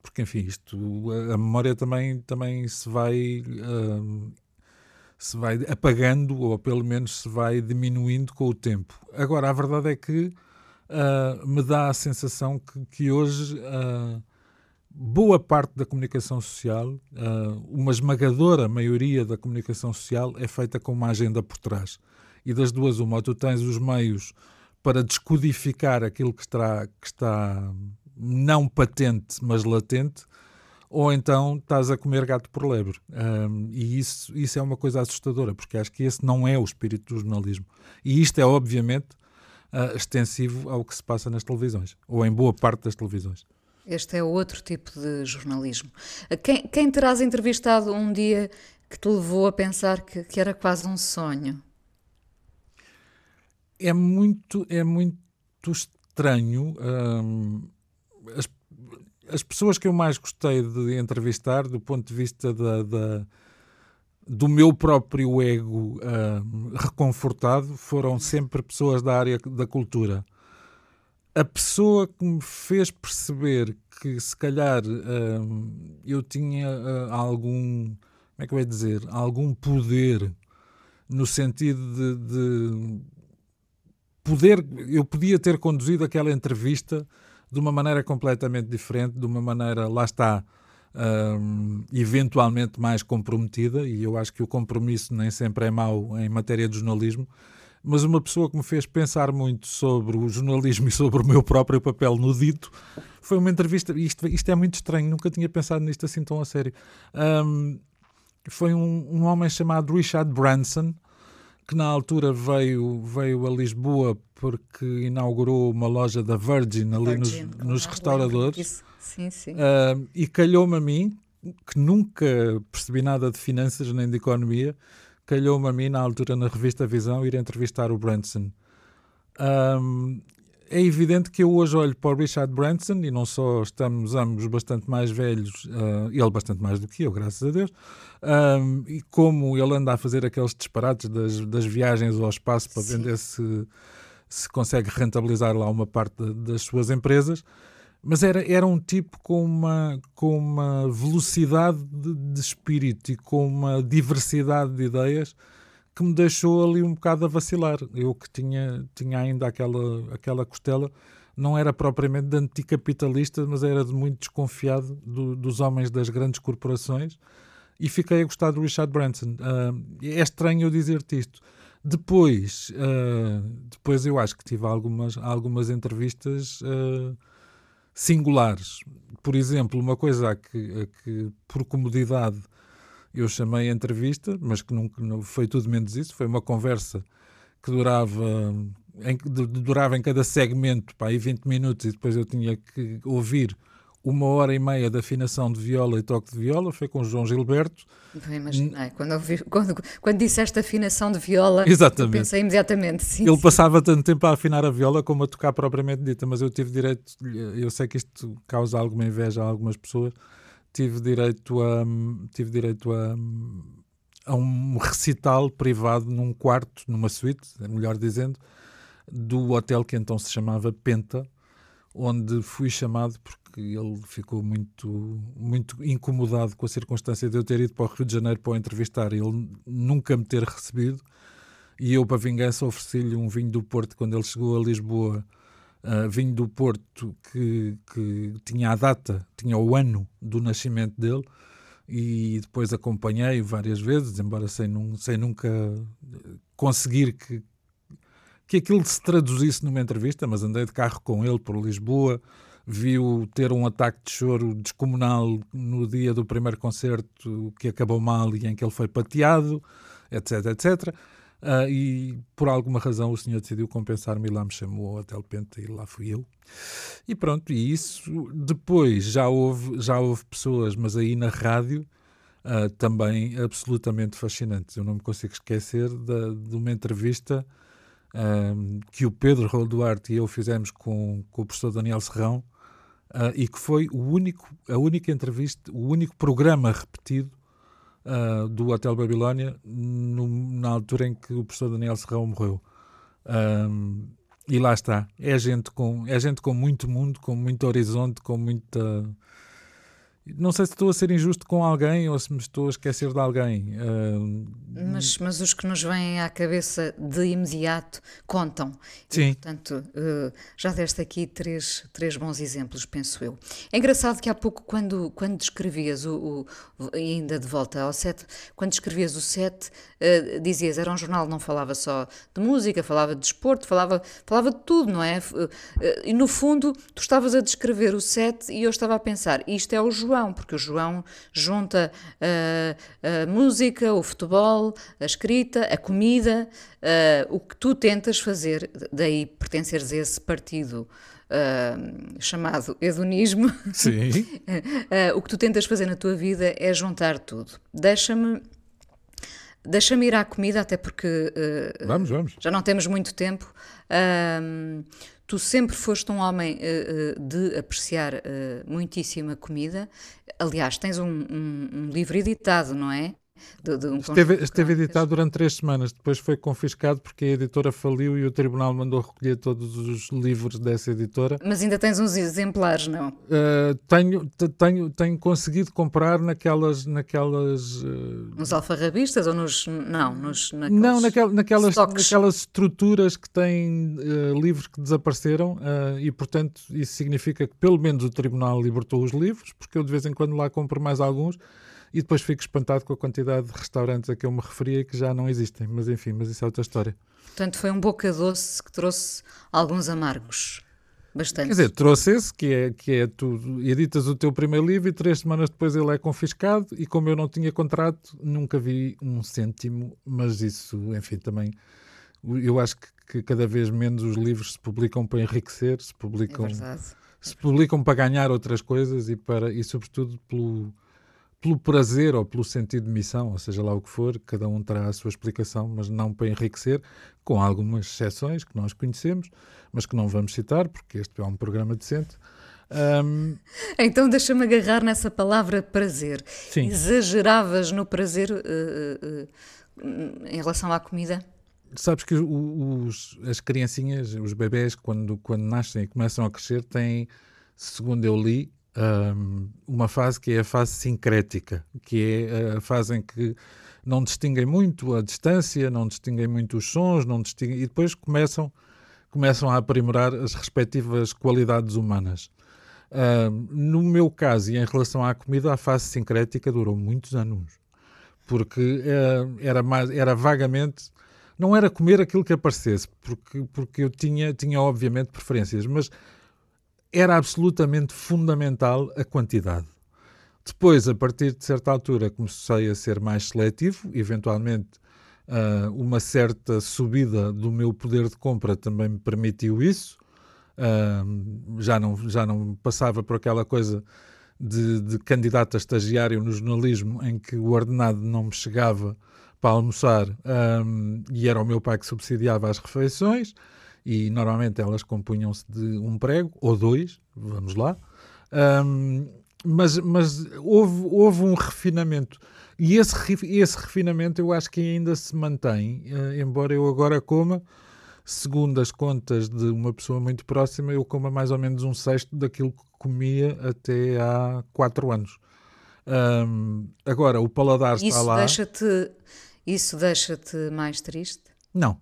Speaker 2: porque, enfim, isto, a, a memória também, também se vai. Uh, se vai apagando ou pelo menos se vai diminuindo com o tempo. Agora, a verdade é que uh, me dá a sensação que, que hoje uh, boa parte da comunicação social, uh, uma esmagadora maioria da comunicação social é feita com uma agenda por trás e das duas uma, ou tu tens os meios para descodificar aquilo que está, que está não patente, mas latente, ou então estás a comer gato por lebre. Um, e isso, isso é uma coisa assustadora, porque acho que esse não é o espírito do jornalismo. E isto é, obviamente, uh, extensivo ao que se passa nas televisões, ou em boa parte das televisões.
Speaker 1: Este é outro tipo de jornalismo. Quem, quem terás entrevistado um dia que te levou a pensar que, que era quase um sonho?
Speaker 2: É muito, é muito estranho. Hum, as, as pessoas que eu mais gostei de entrevistar, do ponto de vista da, da do meu próprio ego hum, reconfortado, foram sempre pessoas da área da cultura. A pessoa que me fez perceber que se calhar hum, eu tinha uh, algum, como é que eu ia dizer, algum poder no sentido de, de poder, eu podia ter conduzido aquela entrevista de uma maneira completamente diferente, de uma maneira, lá está, um, eventualmente mais comprometida, e eu acho que o compromisso nem sempre é mau em matéria de jornalismo, mas uma pessoa que me fez pensar muito sobre o jornalismo e sobre o meu próprio papel no dito foi uma entrevista. Isto, isto é muito estranho, nunca tinha pensado nisto assim tão a sério. Um, foi um, um homem chamado Richard Branson que na altura veio, veio a Lisboa porque inaugurou uma loja da Virgin ali Virgin, nos, nos restauradores.
Speaker 1: Sim, sim.
Speaker 2: Uh, e calhou-me a mim, que nunca percebi nada de finanças nem de economia, calhou-me a mim, na altura, na revista Visão, ir entrevistar o Branson. Um, é evidente que eu hoje olho para o Richard Branson e não só estamos ambos bastante mais velhos, uh, ele bastante mais do que eu, graças a Deus, um, e como ele anda a fazer aqueles disparates das, das viagens ao espaço para Sim. ver se, se consegue rentabilizar lá uma parte das suas empresas, mas era, era um tipo com uma, com uma velocidade de, de espírito e com uma diversidade de ideias que me deixou ali um bocado a vacilar. Eu que tinha, tinha ainda aquela, aquela costela, não era propriamente de anticapitalista, mas era de muito desconfiado do, dos homens das grandes corporações e fiquei a gostar do Richard Branson. Uh, é estranho eu dizer-te isto. Depois, uh, depois eu acho que tive algumas, algumas entrevistas uh, singulares. Por exemplo, uma coisa que, que por comodidade eu chamei a entrevista, mas que nunca não foi tudo menos isso. Foi uma conversa que durava em, durava em cada segmento para aí 20 minutos e depois eu tinha que ouvir uma hora e meia de afinação de viola e toque de viola, foi com o João Gilberto.
Speaker 1: Não imaginei, quando, ouvi, quando, quando disseste afinação de viola,
Speaker 2: Exatamente.
Speaker 1: pensei imediatamente, sim.
Speaker 2: Ele
Speaker 1: sim.
Speaker 2: passava tanto tempo a afinar a viola como a tocar propriamente dita, mas eu tive direito, eu sei que isto causa alguma inveja a algumas pessoas, tive direito a, tive direito a, a um recital privado num quarto, numa suíte, melhor dizendo, do hotel que então se chamava Penta, onde fui chamado porque ele ficou muito, muito incomodado com a circunstância de eu ter ido para o Rio de Janeiro para o entrevistar ele nunca me ter recebido. E eu, para vingança, ofereci-lhe um vinho do Porto quando ele chegou a Lisboa. Uh, vinho do Porto que, que tinha a data, tinha o ano do nascimento dele e depois acompanhei várias vezes, embora sem, sem nunca conseguir que, que aquilo se traduzisse numa entrevista, mas andei de carro com ele por Lisboa, viu ter um ataque de choro descomunal no dia do primeiro concerto que acabou mal e em que ele foi pateado, etc, etc. Uh, e por alguma razão o senhor decidiu compensar-me e lá me chamou ao Hotel Penta e lá fui eu. E pronto, e isso depois já houve, já houve pessoas, mas aí na rádio, uh, também absolutamente fascinantes. Eu não me consigo esquecer de uma entrevista um, que o Pedro Raul e eu fizemos com, com o professor Daniel Serrão uh, e que foi o único, a única entrevista, o único programa repetido uh, do Hotel Babilónia no, na altura em que o professor Daniel Serrão morreu. Um, e lá está, é gente, com, é gente com muito mundo, com muito horizonte, com muita não sei se estou a ser injusto com alguém ou se me estou a esquecer de alguém. Uh...
Speaker 1: Mas, mas os que nos vêm à cabeça de imediato contam.
Speaker 2: Sim.
Speaker 1: E, portanto, uh, já deste aqui três, três bons exemplos, penso eu. É engraçado que há pouco, quando, quando descrevias o, o ainda de volta ao set, quando descrevias o set, uh, dizias era um jornal, não falava só de música, falava de desporto, falava, falava de tudo, não é? E no fundo, tu estavas a descrever o set e eu estava a pensar, isto é o João João, porque o João junta a, a música, o futebol, a escrita, a comida, o que tu tentas fazer, daí pertenceres a esse partido. Uh, chamado hedonismo.
Speaker 2: Sim.
Speaker 1: uh, o que tu tentas fazer na tua vida é juntar tudo. Deixa-me deixa-me ir à comida, até porque
Speaker 2: uh, vamos, vamos.
Speaker 1: já não temos muito tempo. Tu sempre foste um homem uh, de apreciar uh, muitíssima comida. Aliás, tens um, um, um livro editado, não é?
Speaker 2: De, de um esteve, esteve editado durante três semanas, depois foi confiscado porque a editora faliu e o tribunal mandou recolher todos os livros dessa editora.
Speaker 1: Mas ainda tens uns exemplares, não?
Speaker 2: Uh, tenho, tenho, tenho conseguido comprar naquelas. naquelas uh...
Speaker 1: Nos alfarrabistas ou nos. Não, nos.
Speaker 2: Não, naquel, naquelas, naquelas estruturas que têm uh, livros que desapareceram e, portanto, isso significa que pelo menos o tribunal libertou os livros, porque eu de vez em quando lá compro mais alguns e depois fico espantado com a quantidade de restaurantes a que eu me referia que já não existem. Mas enfim, mas isso é outra história.
Speaker 1: Portanto, foi um boca doce que trouxe alguns amargos. Bastante.
Speaker 2: Quer dizer, trouxe esse, que é, que é tu editas o teu primeiro livro e três semanas depois ele é confiscado e como eu não tinha contrato, nunca vi um cêntimo, mas isso, enfim, também eu acho que, que cada vez menos os livros se publicam para enriquecer, se publicam,
Speaker 1: é
Speaker 2: se publicam para ganhar outras coisas e, para, e sobretudo pelo, pelo prazer ou pelo sentido de missão, ou seja lá o que for, cada um terá a sua explicação, mas não para enriquecer, com algumas exceções que nós conhecemos, mas que não vamos citar, porque este é um programa decente. Um...
Speaker 1: Então deixa-me agarrar nessa palavra prazer.
Speaker 2: Sim.
Speaker 1: Exageravas no prazer uh, uh, uh, em relação à comida?
Speaker 2: Sabes que os, as criancinhas, os bebés, quando, quando nascem e começam a crescer, têm, segundo eu li, um, uma fase que é a fase sincrética, que é a fase em que não distinguem muito a distância, não distinguem muito os sons, não distinguem, e depois começam, começam a aprimorar as respectivas qualidades humanas. Um, no meu caso, e em relação à comida, a fase sincrética durou muitos anos, porque uh, era, mais, era vagamente. Não era comer aquilo que aparecesse, porque, porque eu tinha, tinha obviamente preferências, mas era absolutamente fundamental a quantidade. Depois, a partir de certa altura, comecei a ser mais seletivo, eventualmente uh, uma certa subida do meu poder de compra também me permitiu isso. Uh, já, não, já não passava por aquela coisa de, de candidato a estagiário no jornalismo em que o ordenado não me chegava para almoçar um, e era o meu pai que subsidiava as refeições e normalmente elas compunham-se de um prego ou dois, vamos lá. Um, mas mas houve, houve um refinamento. E esse, esse refinamento eu acho que ainda se mantém, uh, embora eu agora coma, segundo as contas de uma pessoa muito próxima, eu coma mais ou menos um sexto daquilo que comia até há quatro anos. Um, agora, o paladar
Speaker 1: isso
Speaker 2: está lá.
Speaker 1: Deixa-te, isso deixa-te mais triste?
Speaker 2: Não.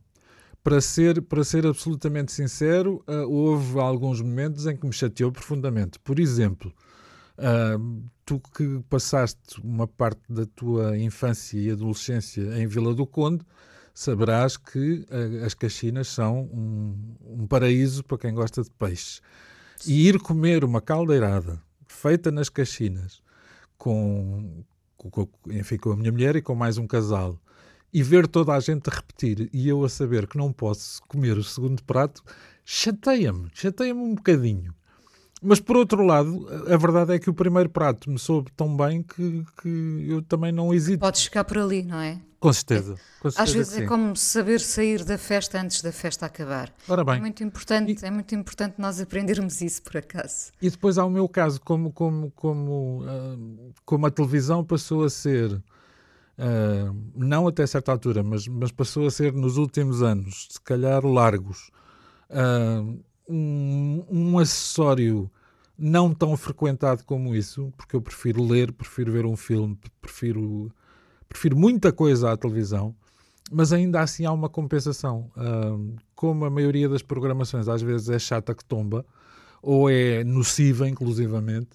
Speaker 2: Para ser, para ser absolutamente sincero, uh, houve alguns momentos em que me chateou profundamente. Por exemplo, uh, tu que passaste uma parte da tua infância e adolescência em Vila do Conde, saberás que uh, as Caxinas são um, um, paraíso para quem gosta de peixe. E ir comer uma caldeirada feita nas Caxinas com, com, enfim, com a minha mulher e com mais um casal e ver toda a gente a repetir e eu a saber que não posso comer o segundo prato, chateia-me, chateia-me um bocadinho. Mas por outro lado, a verdade é que o primeiro prato me soube tão bem que, que eu também não hesito.
Speaker 1: Podes ficar por ali, não é?
Speaker 2: Com certeza. Com certeza
Speaker 1: Às vezes
Speaker 2: sim.
Speaker 1: é como saber sair da festa antes da festa acabar.
Speaker 2: Ora bem.
Speaker 1: É muito importante, e, é muito importante nós aprendermos isso por acaso.
Speaker 2: E depois há o meu caso, como, como, como, uh, como a televisão passou a ser, uh, não até certa altura, mas, mas passou a ser nos últimos anos, se calhar largos, uh, um, um acessório não tão frequentado como isso, porque eu prefiro ler, prefiro ver um filme, prefiro, prefiro muita coisa à televisão, mas ainda assim há uma compensação. Uh, como a maioria das programações às vezes é chata que tomba, ou é nociva, inclusivamente,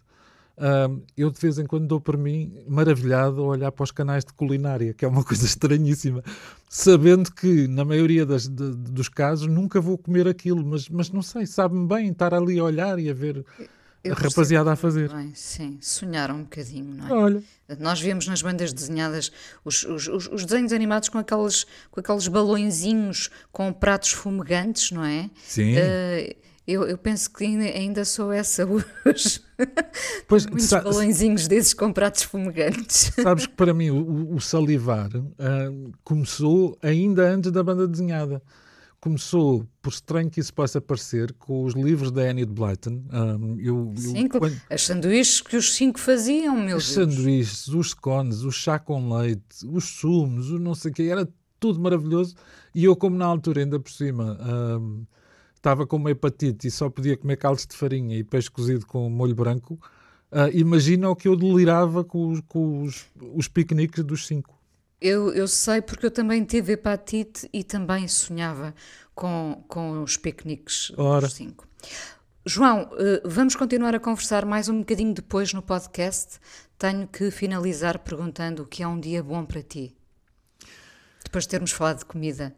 Speaker 2: uh, eu de vez em quando dou por mim maravilhado a olhar para os canais de culinária, que é uma coisa estranhíssima, sabendo que na maioria das, de, dos casos nunca vou comer aquilo, mas, mas não sei, sabe-me bem estar ali a olhar e a ver.
Speaker 1: Eu
Speaker 2: a rapaziada a fazer.
Speaker 1: Bem, sim, sonharam um bocadinho, não é?
Speaker 2: Olha.
Speaker 1: Nós vemos nas bandas desenhadas os, os, os, desenhos animados com aqueles, com aqueles balõezinhos com pratos fumegantes, não é?
Speaker 2: Sim.
Speaker 1: Uh, eu, eu, penso que ainda, ainda sou essa hoje.
Speaker 2: Pois,
Speaker 1: Muitos balõezinhos desses com pratos fumegantes.
Speaker 2: Sabes que para mim o, o salivar uh, começou ainda antes da banda desenhada começou, por estranho que isso possa parecer, com os livros da Annie de Blyton. Um, eu,
Speaker 1: Sim,
Speaker 2: eu,
Speaker 1: quando... as sanduíches que os cinco faziam, meu
Speaker 2: os
Speaker 1: Deus.
Speaker 2: Os sanduíches, os scones, o chá com leite, os sumos, o não sei o quê, era tudo maravilhoso. E eu, como na altura, ainda por cima, um, estava com uma hepatite e só podia comer caldos de farinha e peixe cozido com molho branco, uh, imagina o que eu delirava com os, com os, os piqueniques dos cinco.
Speaker 1: Eu, eu sei porque eu também tive hepatite e também sonhava com, com os piqueniques
Speaker 2: Ora.
Speaker 1: dos cinco. João, eh, vamos continuar a conversar mais um bocadinho depois no podcast. Tenho que finalizar perguntando o que é um dia bom para ti. Depois de termos falado de comida.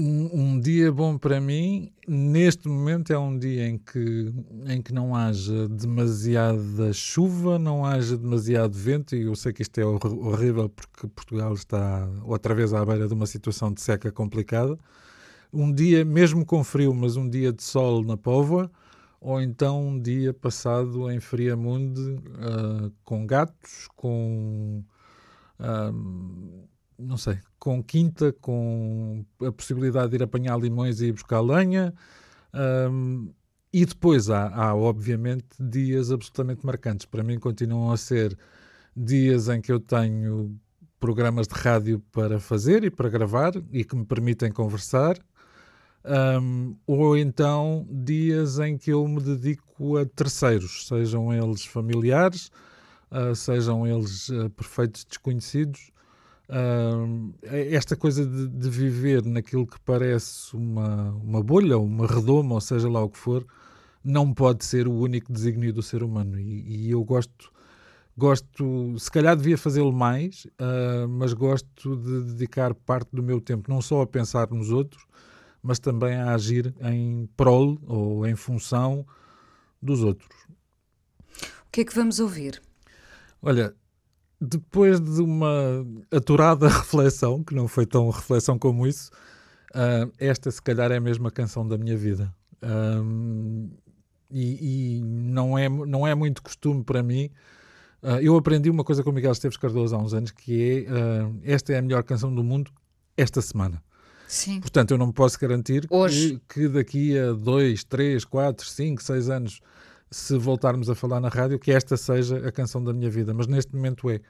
Speaker 2: Um, um, dia bom para mim, neste momento, é um dia em que, em que não haja demasiada chuva, não haja demasiado vento, e eu sei que isto é horrível porque Portugal está outra vez à beira de uma situação de seca complicada. Um dia, mesmo com frio, mas um dia de sol na Póvoa, ou então um dia passado em Friamunde uh, com gatos, com. Uh, não sei, com quinta, com a possibilidade de ir apanhar limões e ir buscar lenha. Um, e depois há, há, obviamente, dias absolutamente marcantes. Para mim, continuam a ser dias em que eu tenho programas de rádio para fazer e para gravar e que me permitem conversar. Um, ou então dias em que eu me dedico a terceiros, sejam eles familiares, uh, sejam eles uh, perfeitos desconhecidos, Uh, esta coisa de, de, viver naquilo que parece uma, uma bolha, uma redoma, ou seja lá o que for, não pode ser o único desígnio do ser humano. E, e eu gosto, gosto, se calhar devia fazê-lo mais, uh, mas gosto de dedicar parte do meu tempo não só a pensar nos outros, mas também a agir em prol ou em função dos outros.
Speaker 1: O que é que vamos ouvir?
Speaker 2: Olha, depois de uma aturada reflexão, que não foi tão reflexão como isso, uh, esta se calhar é a canção da minha vida. Um, e, e não, é, não é muito costume para mim. Uh, eu aprendi uma coisa com o Miguel Esteves Cardoso há uns anos, que é uh, esta é a melhor canção do mundo esta semana.
Speaker 1: Sim.
Speaker 2: Portanto, eu não me posso garantir
Speaker 1: Hoje.
Speaker 2: que, que daqui a 2, 3, 4, 5, 6 anos, se voltarmos a falar na rádio, que esta seja a canção da minha vida. Mas neste momento é.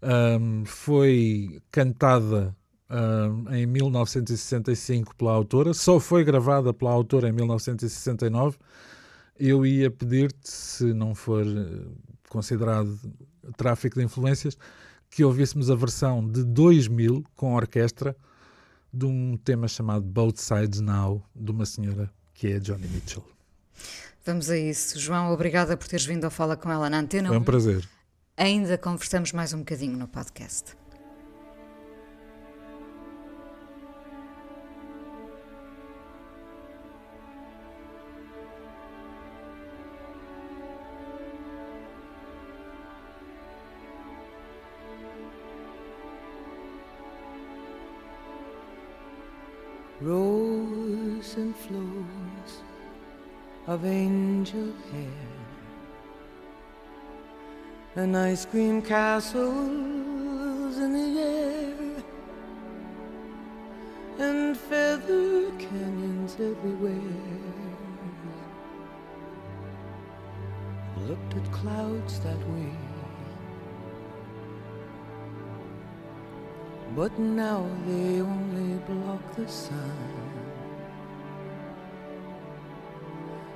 Speaker 2: Um, foi cantada um, em 1965 pela autora, só foi gravada pela autora em 1969. Eu ia pedir-te, se não for eh, considerado tráfico de influências, que ouvíssemos a versão de 2000 com orquestra de um tema chamado Both Sides Now, de uma senhora que é Johnny Mitchell.
Speaker 1: Vamos a isso. João, obrigada por teres vindo ao Fala com ela na Antena.
Speaker 2: Foi um prazer.
Speaker 1: Ainda conversamos mais um bocadinho no podcast.
Speaker 4: Rose and flows of angel hair and ice cream castles in the air and feather canyons everywhere. Looked at clouds that way. But now they only block the sun.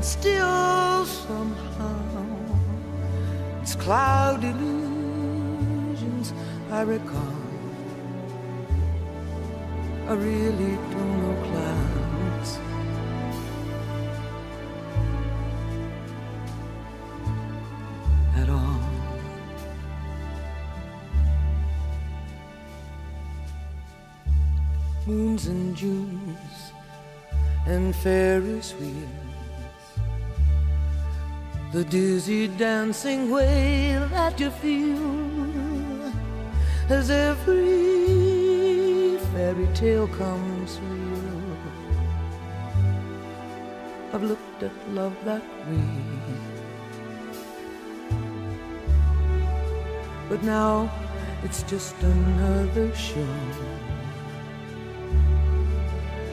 Speaker 4: and still somehow it's cloud illusions I recall. I really don't know clouds. At all. Moons and Junes and Ferris wheels. The dizzy dancing way that you feel as every fairy tale comes real. I've looked at love that way. But now it's just another show.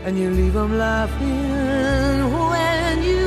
Speaker 4: And you leave them laughing when you.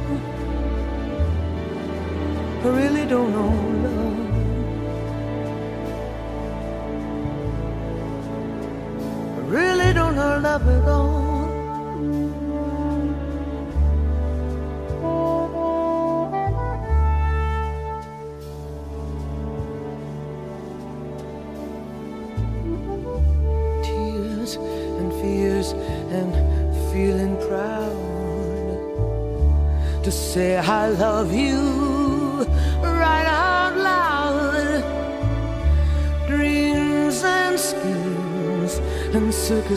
Speaker 4: I really don't know love. I really don't know love at all.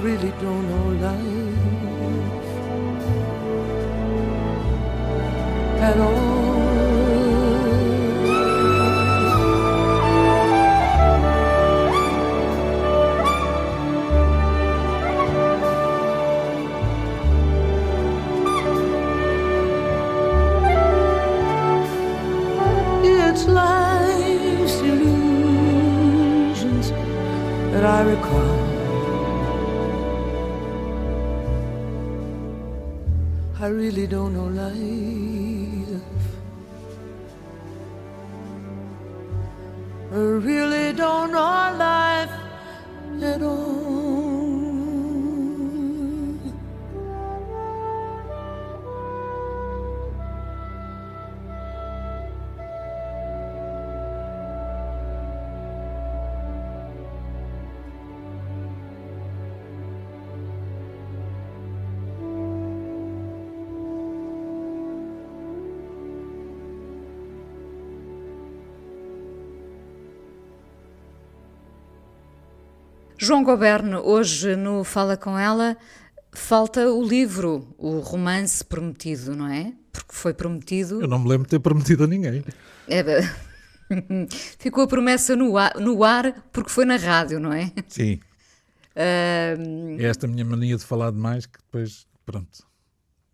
Speaker 4: really don't know life I really don't know life. I really don't know
Speaker 1: João Goberno, hoje no Fala Com Ela, falta o livro, o romance prometido, não é? Porque foi prometido.
Speaker 2: Eu não me lembro de ter prometido a ninguém.
Speaker 1: É, ficou a promessa no ar, no ar porque foi na rádio, não é?
Speaker 2: Sim.
Speaker 1: Uh,
Speaker 2: É esta minha mania de falar demais que depois, pronto.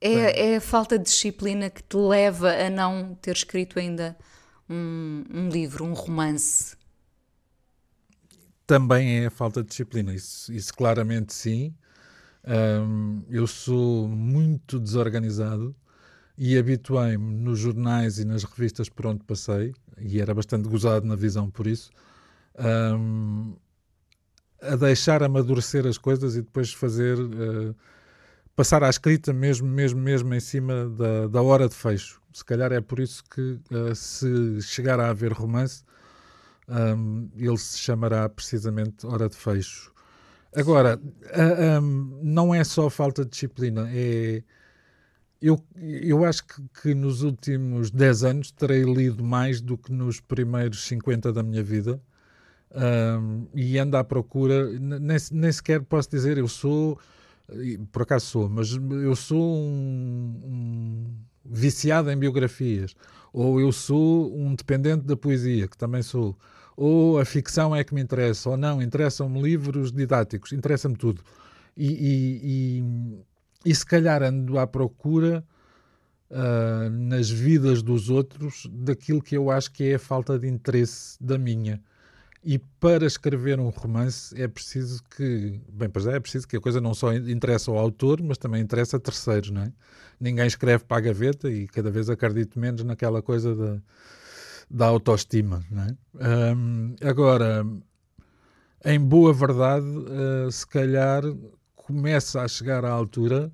Speaker 1: é, é a falta de disciplina que te leva a não ter escrito ainda um, um livro, um romance.
Speaker 2: Também é a falta de disciplina, isso, isso claramente sim. Ahm, eu sou muito desorganizado e habituei-me nos jornais e nas revistas por onde passei, e era bastante gozado na visão por isso, ahm, a deixar amadurecer as coisas e depois fazer, eh, passar à escrita mesmo, mesmo, mesmo em cima da, da hora de fecho. Se calhar é por isso que eh, se chegar a haver romance, um, ele se chamará precisamente Hora de Fecho. Agora, um, não é só falta de disciplina, é. Eu, eu acho que, que nos últimos 10 anos terei lido mais do que nos primeiros 50 da minha vida um, e ando à procura, nem, nem sequer posso dizer eu sou, por acaso sou, mas eu sou um, um viciado em biografias, ou eu sou um dependente da poesia, que também sou, ou a ficção é que me interessa, ou não, interessam-me livros didáticos, interessa-me tudo. E, e, e, e se calhar ando à procura ah, nas vidas dos outros daquilo que eu acho que é a falta de interesse da minha. E para escrever um romance é preciso que, bem, para já é preciso que a coisa não só interessa ao autor, mas também interessa a terceiros, não é? Ninguém escreve para a gaveta e cada vez acredito menos naquela coisa da, da autoestima, não é? Ahm, agora, em boa verdade, ah, se calhar começa a chegar à altura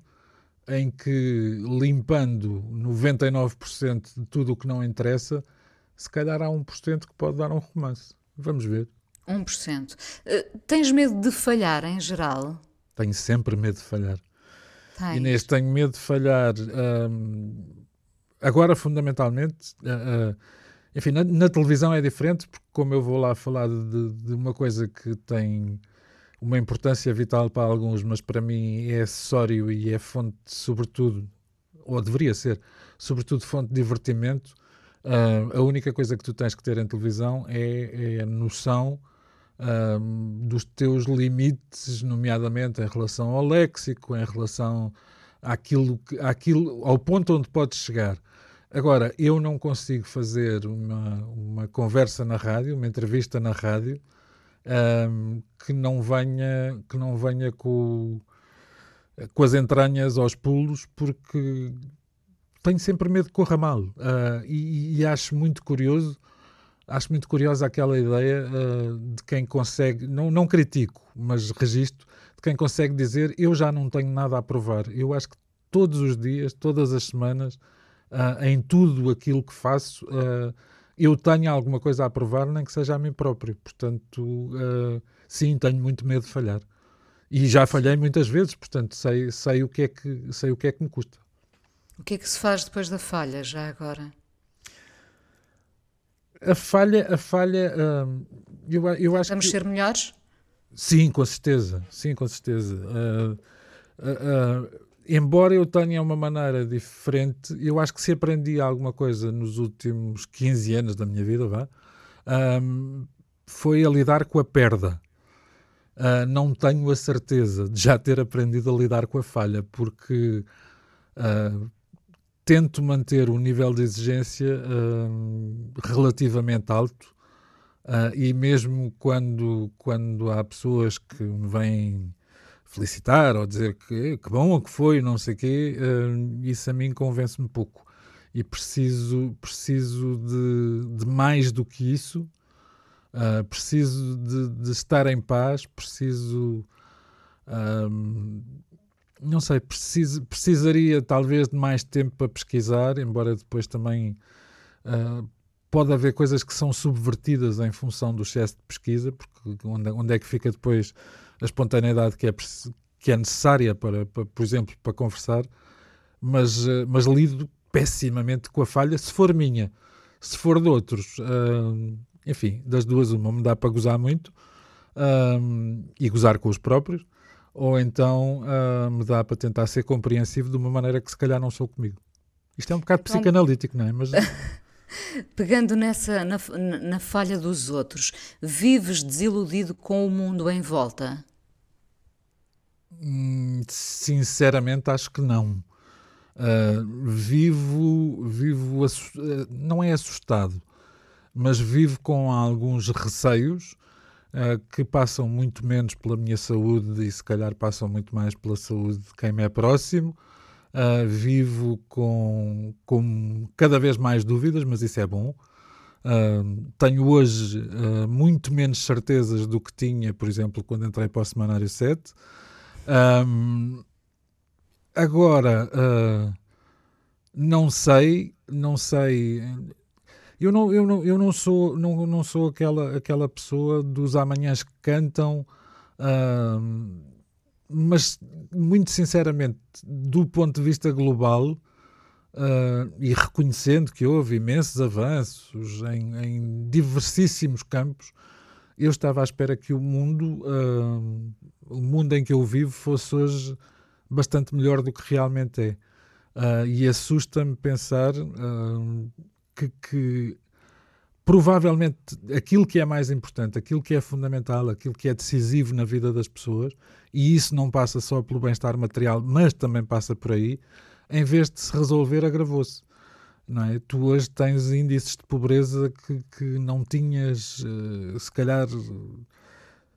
Speaker 2: em que, limpando 99% de tudo o que não interessa, se calhar há 1% que pode dar um romance. Vamos ver.
Speaker 1: 1%. Uh, tens medo de falhar em geral?
Speaker 2: Tenho sempre medo de falhar.
Speaker 1: Tens.
Speaker 2: Inês, tenho medo de falhar. hum, agora, fundamentalmente, ah, ah, enfim, na, na televisão é diferente, porque como eu vou lá falar de, de uma coisa que tem uma importância vital para alguns, mas para mim é acessório e é fonte, sobretudo, ou deveria ser, sobretudo fonte de divertimento. Ah, a única coisa que tu tens que ter em televisão é, é a noção ahm, dos teus limites, nomeadamente em relação ao léxico, em relação àquilo, àquilo ao ponto onde podes chegar. Agora, eu não consigo fazer uma, uma conversa na rádio, uma entrevista na rádio, ahm, que não venha, que não venha com, com as entranhas aos pulos, porque tenho sempre medo que corra mal. Ah, e, e acho muito curioso, acho muito curiosa aquela ideia ah, de quem consegue, não, não critico, mas registro, de quem consegue dizer eu já não tenho nada a provar. Eu acho que todos os dias, todas as semanas, uh, em tudo aquilo que faço, uh, eu tenho alguma coisa a provar, nem que seja a mim próprio. Portanto, uh, sim, tenho muito medo de falhar. E já falhei muitas vezes, portanto, sei, sei, o que é que, sei o que é que me custa.
Speaker 1: O que é que se faz depois da falha, já agora?
Speaker 2: A falha, a falha, uh, eu, eu acho
Speaker 1: Vamos
Speaker 2: que...
Speaker 1: ser melhores?
Speaker 2: Sim, com certeza, sim, com certeza. Uh, uh, embora eu tenha uma maneira diferente, eu acho que se aprendi alguma coisa nos últimos 15 anos da minha vida, vá, um, foi a lidar com a perda. Uh, não tenho a certeza de já ter aprendido a lidar com a falha, porque uh, tento manter um nível de exigência uh, relativamente alto e mesmo quando, quando há pessoas que me vêm felicitar ou dizer que, que bom o que foi, não sei o quê, isso a mim convence-me pouco. E preciso, preciso de, de mais do que isso Uh, preciso de, de, estar em paz, preciso. Não sei, precisaria talvez de mais tempo para pesquisar, embora depois também. Uh, pode haver coisas que são subvertidas em função do excesso de pesquisa, porque onde, onde é que fica depois a espontaneidade que é, que é necessária, para, para, por exemplo, para conversar, mas, uh, mas lido pessimamente com a falha, se for minha. Se for de outros, uh, enfim, das duas, uma me dá para gozar muito e gozar com os próprios, ou então uh, me dá para tentar ser compreensivo de uma maneira que se calhar não sou comigo. Isto é um bocado então, psicanalítico, não é? Mas...
Speaker 1: Pegando nessa na, na falha dos outros, vives desiludido com o mundo em volta?
Speaker 2: Hum, sinceramente, acho que não. Uh, vivo, vivo, não é assustado, mas vivo com alguns receios que passam muito menos pela minha saúde e se calhar passam muito mais pela saúde de quem me é próximo. Uh, vivo com, com cada vez mais dúvidas, mas isso é bom. Uh, tenho hoje uh, muito menos certezas do que tinha, por exemplo, quando entrei para o Semanário 7. Um, agora, não sei, não sei, eu não, eu não, eu não sou, não, não sou aquela, aquela pessoa dos amanhãs que cantam, uh, mas muito sinceramente, do ponto de vista global, uh, e reconhecendo que houve imensos avanços em, em diversíssimos campos, eu estava à espera que o mundo, uh, o mundo em que eu vivo, fosse hoje bastante melhor do que realmente é. Uh, e assusta-me pensar que, que, provavelmente aquilo que é mais importante, aquilo que é fundamental, aquilo que é decisivo na vida das pessoas, e isso não passa só pelo bem-estar material, mas também passa por aí, em vez de se resolver, agravou-se. Não é? Tu hoje tens índices de pobreza que, que não tinhas, uh, se calhar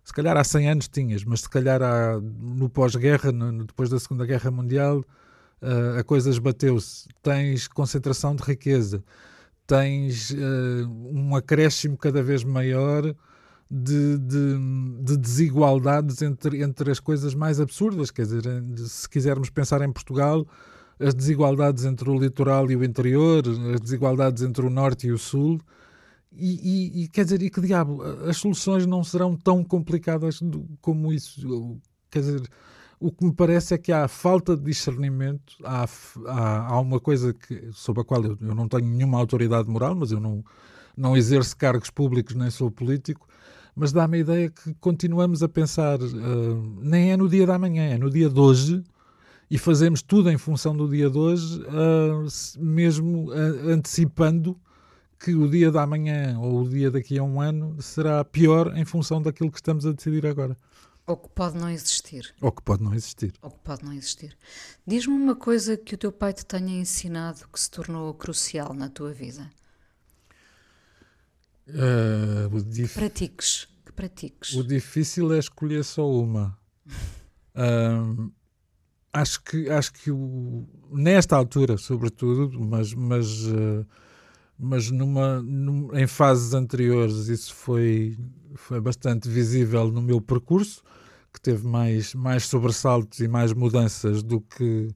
Speaker 2: se calhar há 100 anos tinhas, mas se calhar há, no pós-guerra, depois da Segunda Guerra Mundial, uh, a coisa esbateu-se. Tens concentração de riqueza, tens uh, um acréscimo cada vez maior de, de, de, desigualdades entre, entre as coisas mais absurdas. Quer dizer, se quisermos pensar em Portugal, as desigualdades entre o litoral e o interior, as desigualdades entre o norte e o sul. E, e, e quer dizer, e que diabo, as soluções não serão tão complicadas como isso. Quer dizer, o que me parece é que há falta de discernimento, há, há, há uma coisa que, sobre a qual eu, eu, não tenho nenhuma autoridade moral, mas eu não, não exerço cargos públicos nem sou político, mas dá-me a ideia que continuamos a pensar, uh, nem é no dia da manhã, é no dia de hoje, e fazemos tudo em função do dia de hoje, uh, mesmo uh, antecipando que o dia da manhã ou o dia daqui a um ano será pior em função daquilo que estamos a decidir agora.
Speaker 1: Ou que pode não existir.
Speaker 2: Ou que pode não existir.
Speaker 1: Ou que pode não existir. Diz-me uma coisa que o teu pai te tenha ensinado que se tornou crucial na tua vida.
Speaker 2: Uh,
Speaker 1: dif... Que pratiques. Que pratiques.
Speaker 2: O difícil é escolher só uma. uh, acho que, acho que o, nesta altura, sobretudo, mas, mas, uh, mas numa, num, em fases anteriores isso foi, foi bastante visível no meu percurso que teve mais, mais sobressaltos e mais mudanças do que,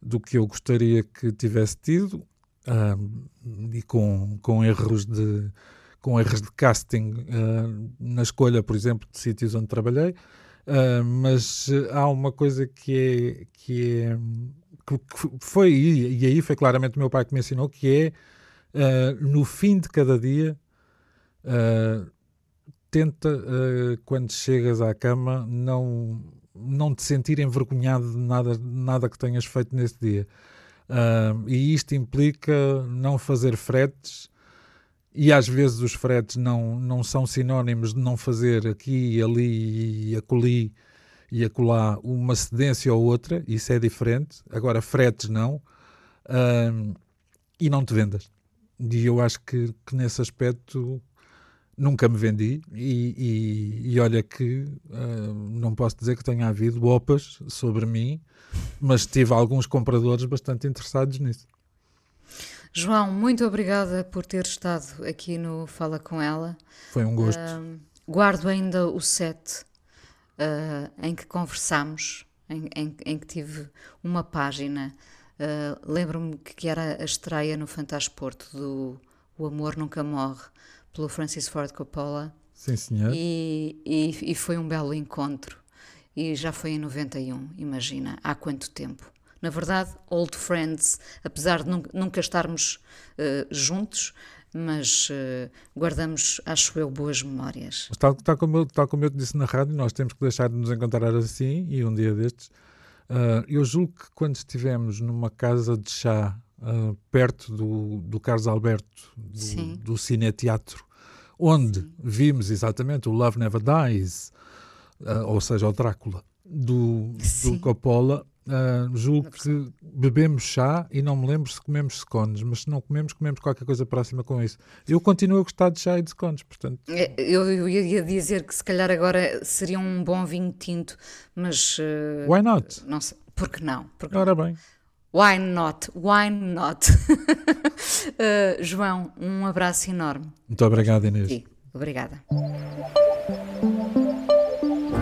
Speaker 2: do que eu gostaria que tivesse tido, uh, e com, com erros de com erros de casting uh, na escolha, por exemplo, de sítios onde trabalhei, uh, mas há uma coisa que é que, é, que foi e aí foi claramente o meu pai que me ensinou que é no fim de cada dia tenta, uh, quando chegas à cama, não, não te sentir envergonhado de nada, nada que tenhas feito nesse dia. Uh, e isto implica não fazer fretes, e às vezes os fretes não, não são sinónimos de não fazer aqui, ali e acolhi e acolá uma cedência ou outra, isso é diferente. Agora, fretes não. Uh, e não te vendas. E eu acho que, que nesse aspecto nunca me vendi e, e, e olha que uh, não posso dizer que tenha havido OPAs sobre mim, mas tive alguns compradores bastante interessados nisso.
Speaker 1: João, muito obrigada por ter estado aqui no Fala Com Ela.
Speaker 2: Foi um gosto. Uh,
Speaker 1: guardo ainda o set uh, em que conversamos, em, em, em, que tive uma página. Lembro-me que era a estreia no Fantasporto do O Amor Nunca Morre, pelo Francis Ford Coppola.
Speaker 2: Sim, senhor.
Speaker 1: E, e, e, foi um belo encontro. E já foi em 91, imagina, há quanto tempo. Na verdade, old friends, apesar de nunca estarmos uh, juntos, mas uh, guardamos, acho eu, boas memórias.
Speaker 2: Tal, tal, como eu, tal como eu te disse na rádio, nós temos que deixar de nos encontrar assim, e um dia destes. Uh, eu julgo que quando estivemos numa casa de chá uh, perto do, do Carlos Alberto, do, do Cineteatro, onde Sim. vimos exatamente o Love Never Dies, uh, ou seja, o Drácula, do, do Coppola. Uh, julgo que bebemos chá e não me lembro se comemos scones, mas se não comemos, comemos qualquer coisa próxima com isso. Eu continuo a gostar de chá e de scones, portanto.
Speaker 1: É, eu, eu ia dizer que se calhar agora seria um bom vinho tinto, mas. Uh,
Speaker 2: Why not?
Speaker 1: Não sei. Por que não? Porque
Speaker 2: Ora bem.
Speaker 1: Why not? Why not? uh, João, um abraço enorme.
Speaker 2: Muito obrigado, Inês.
Speaker 1: Sim, obrigada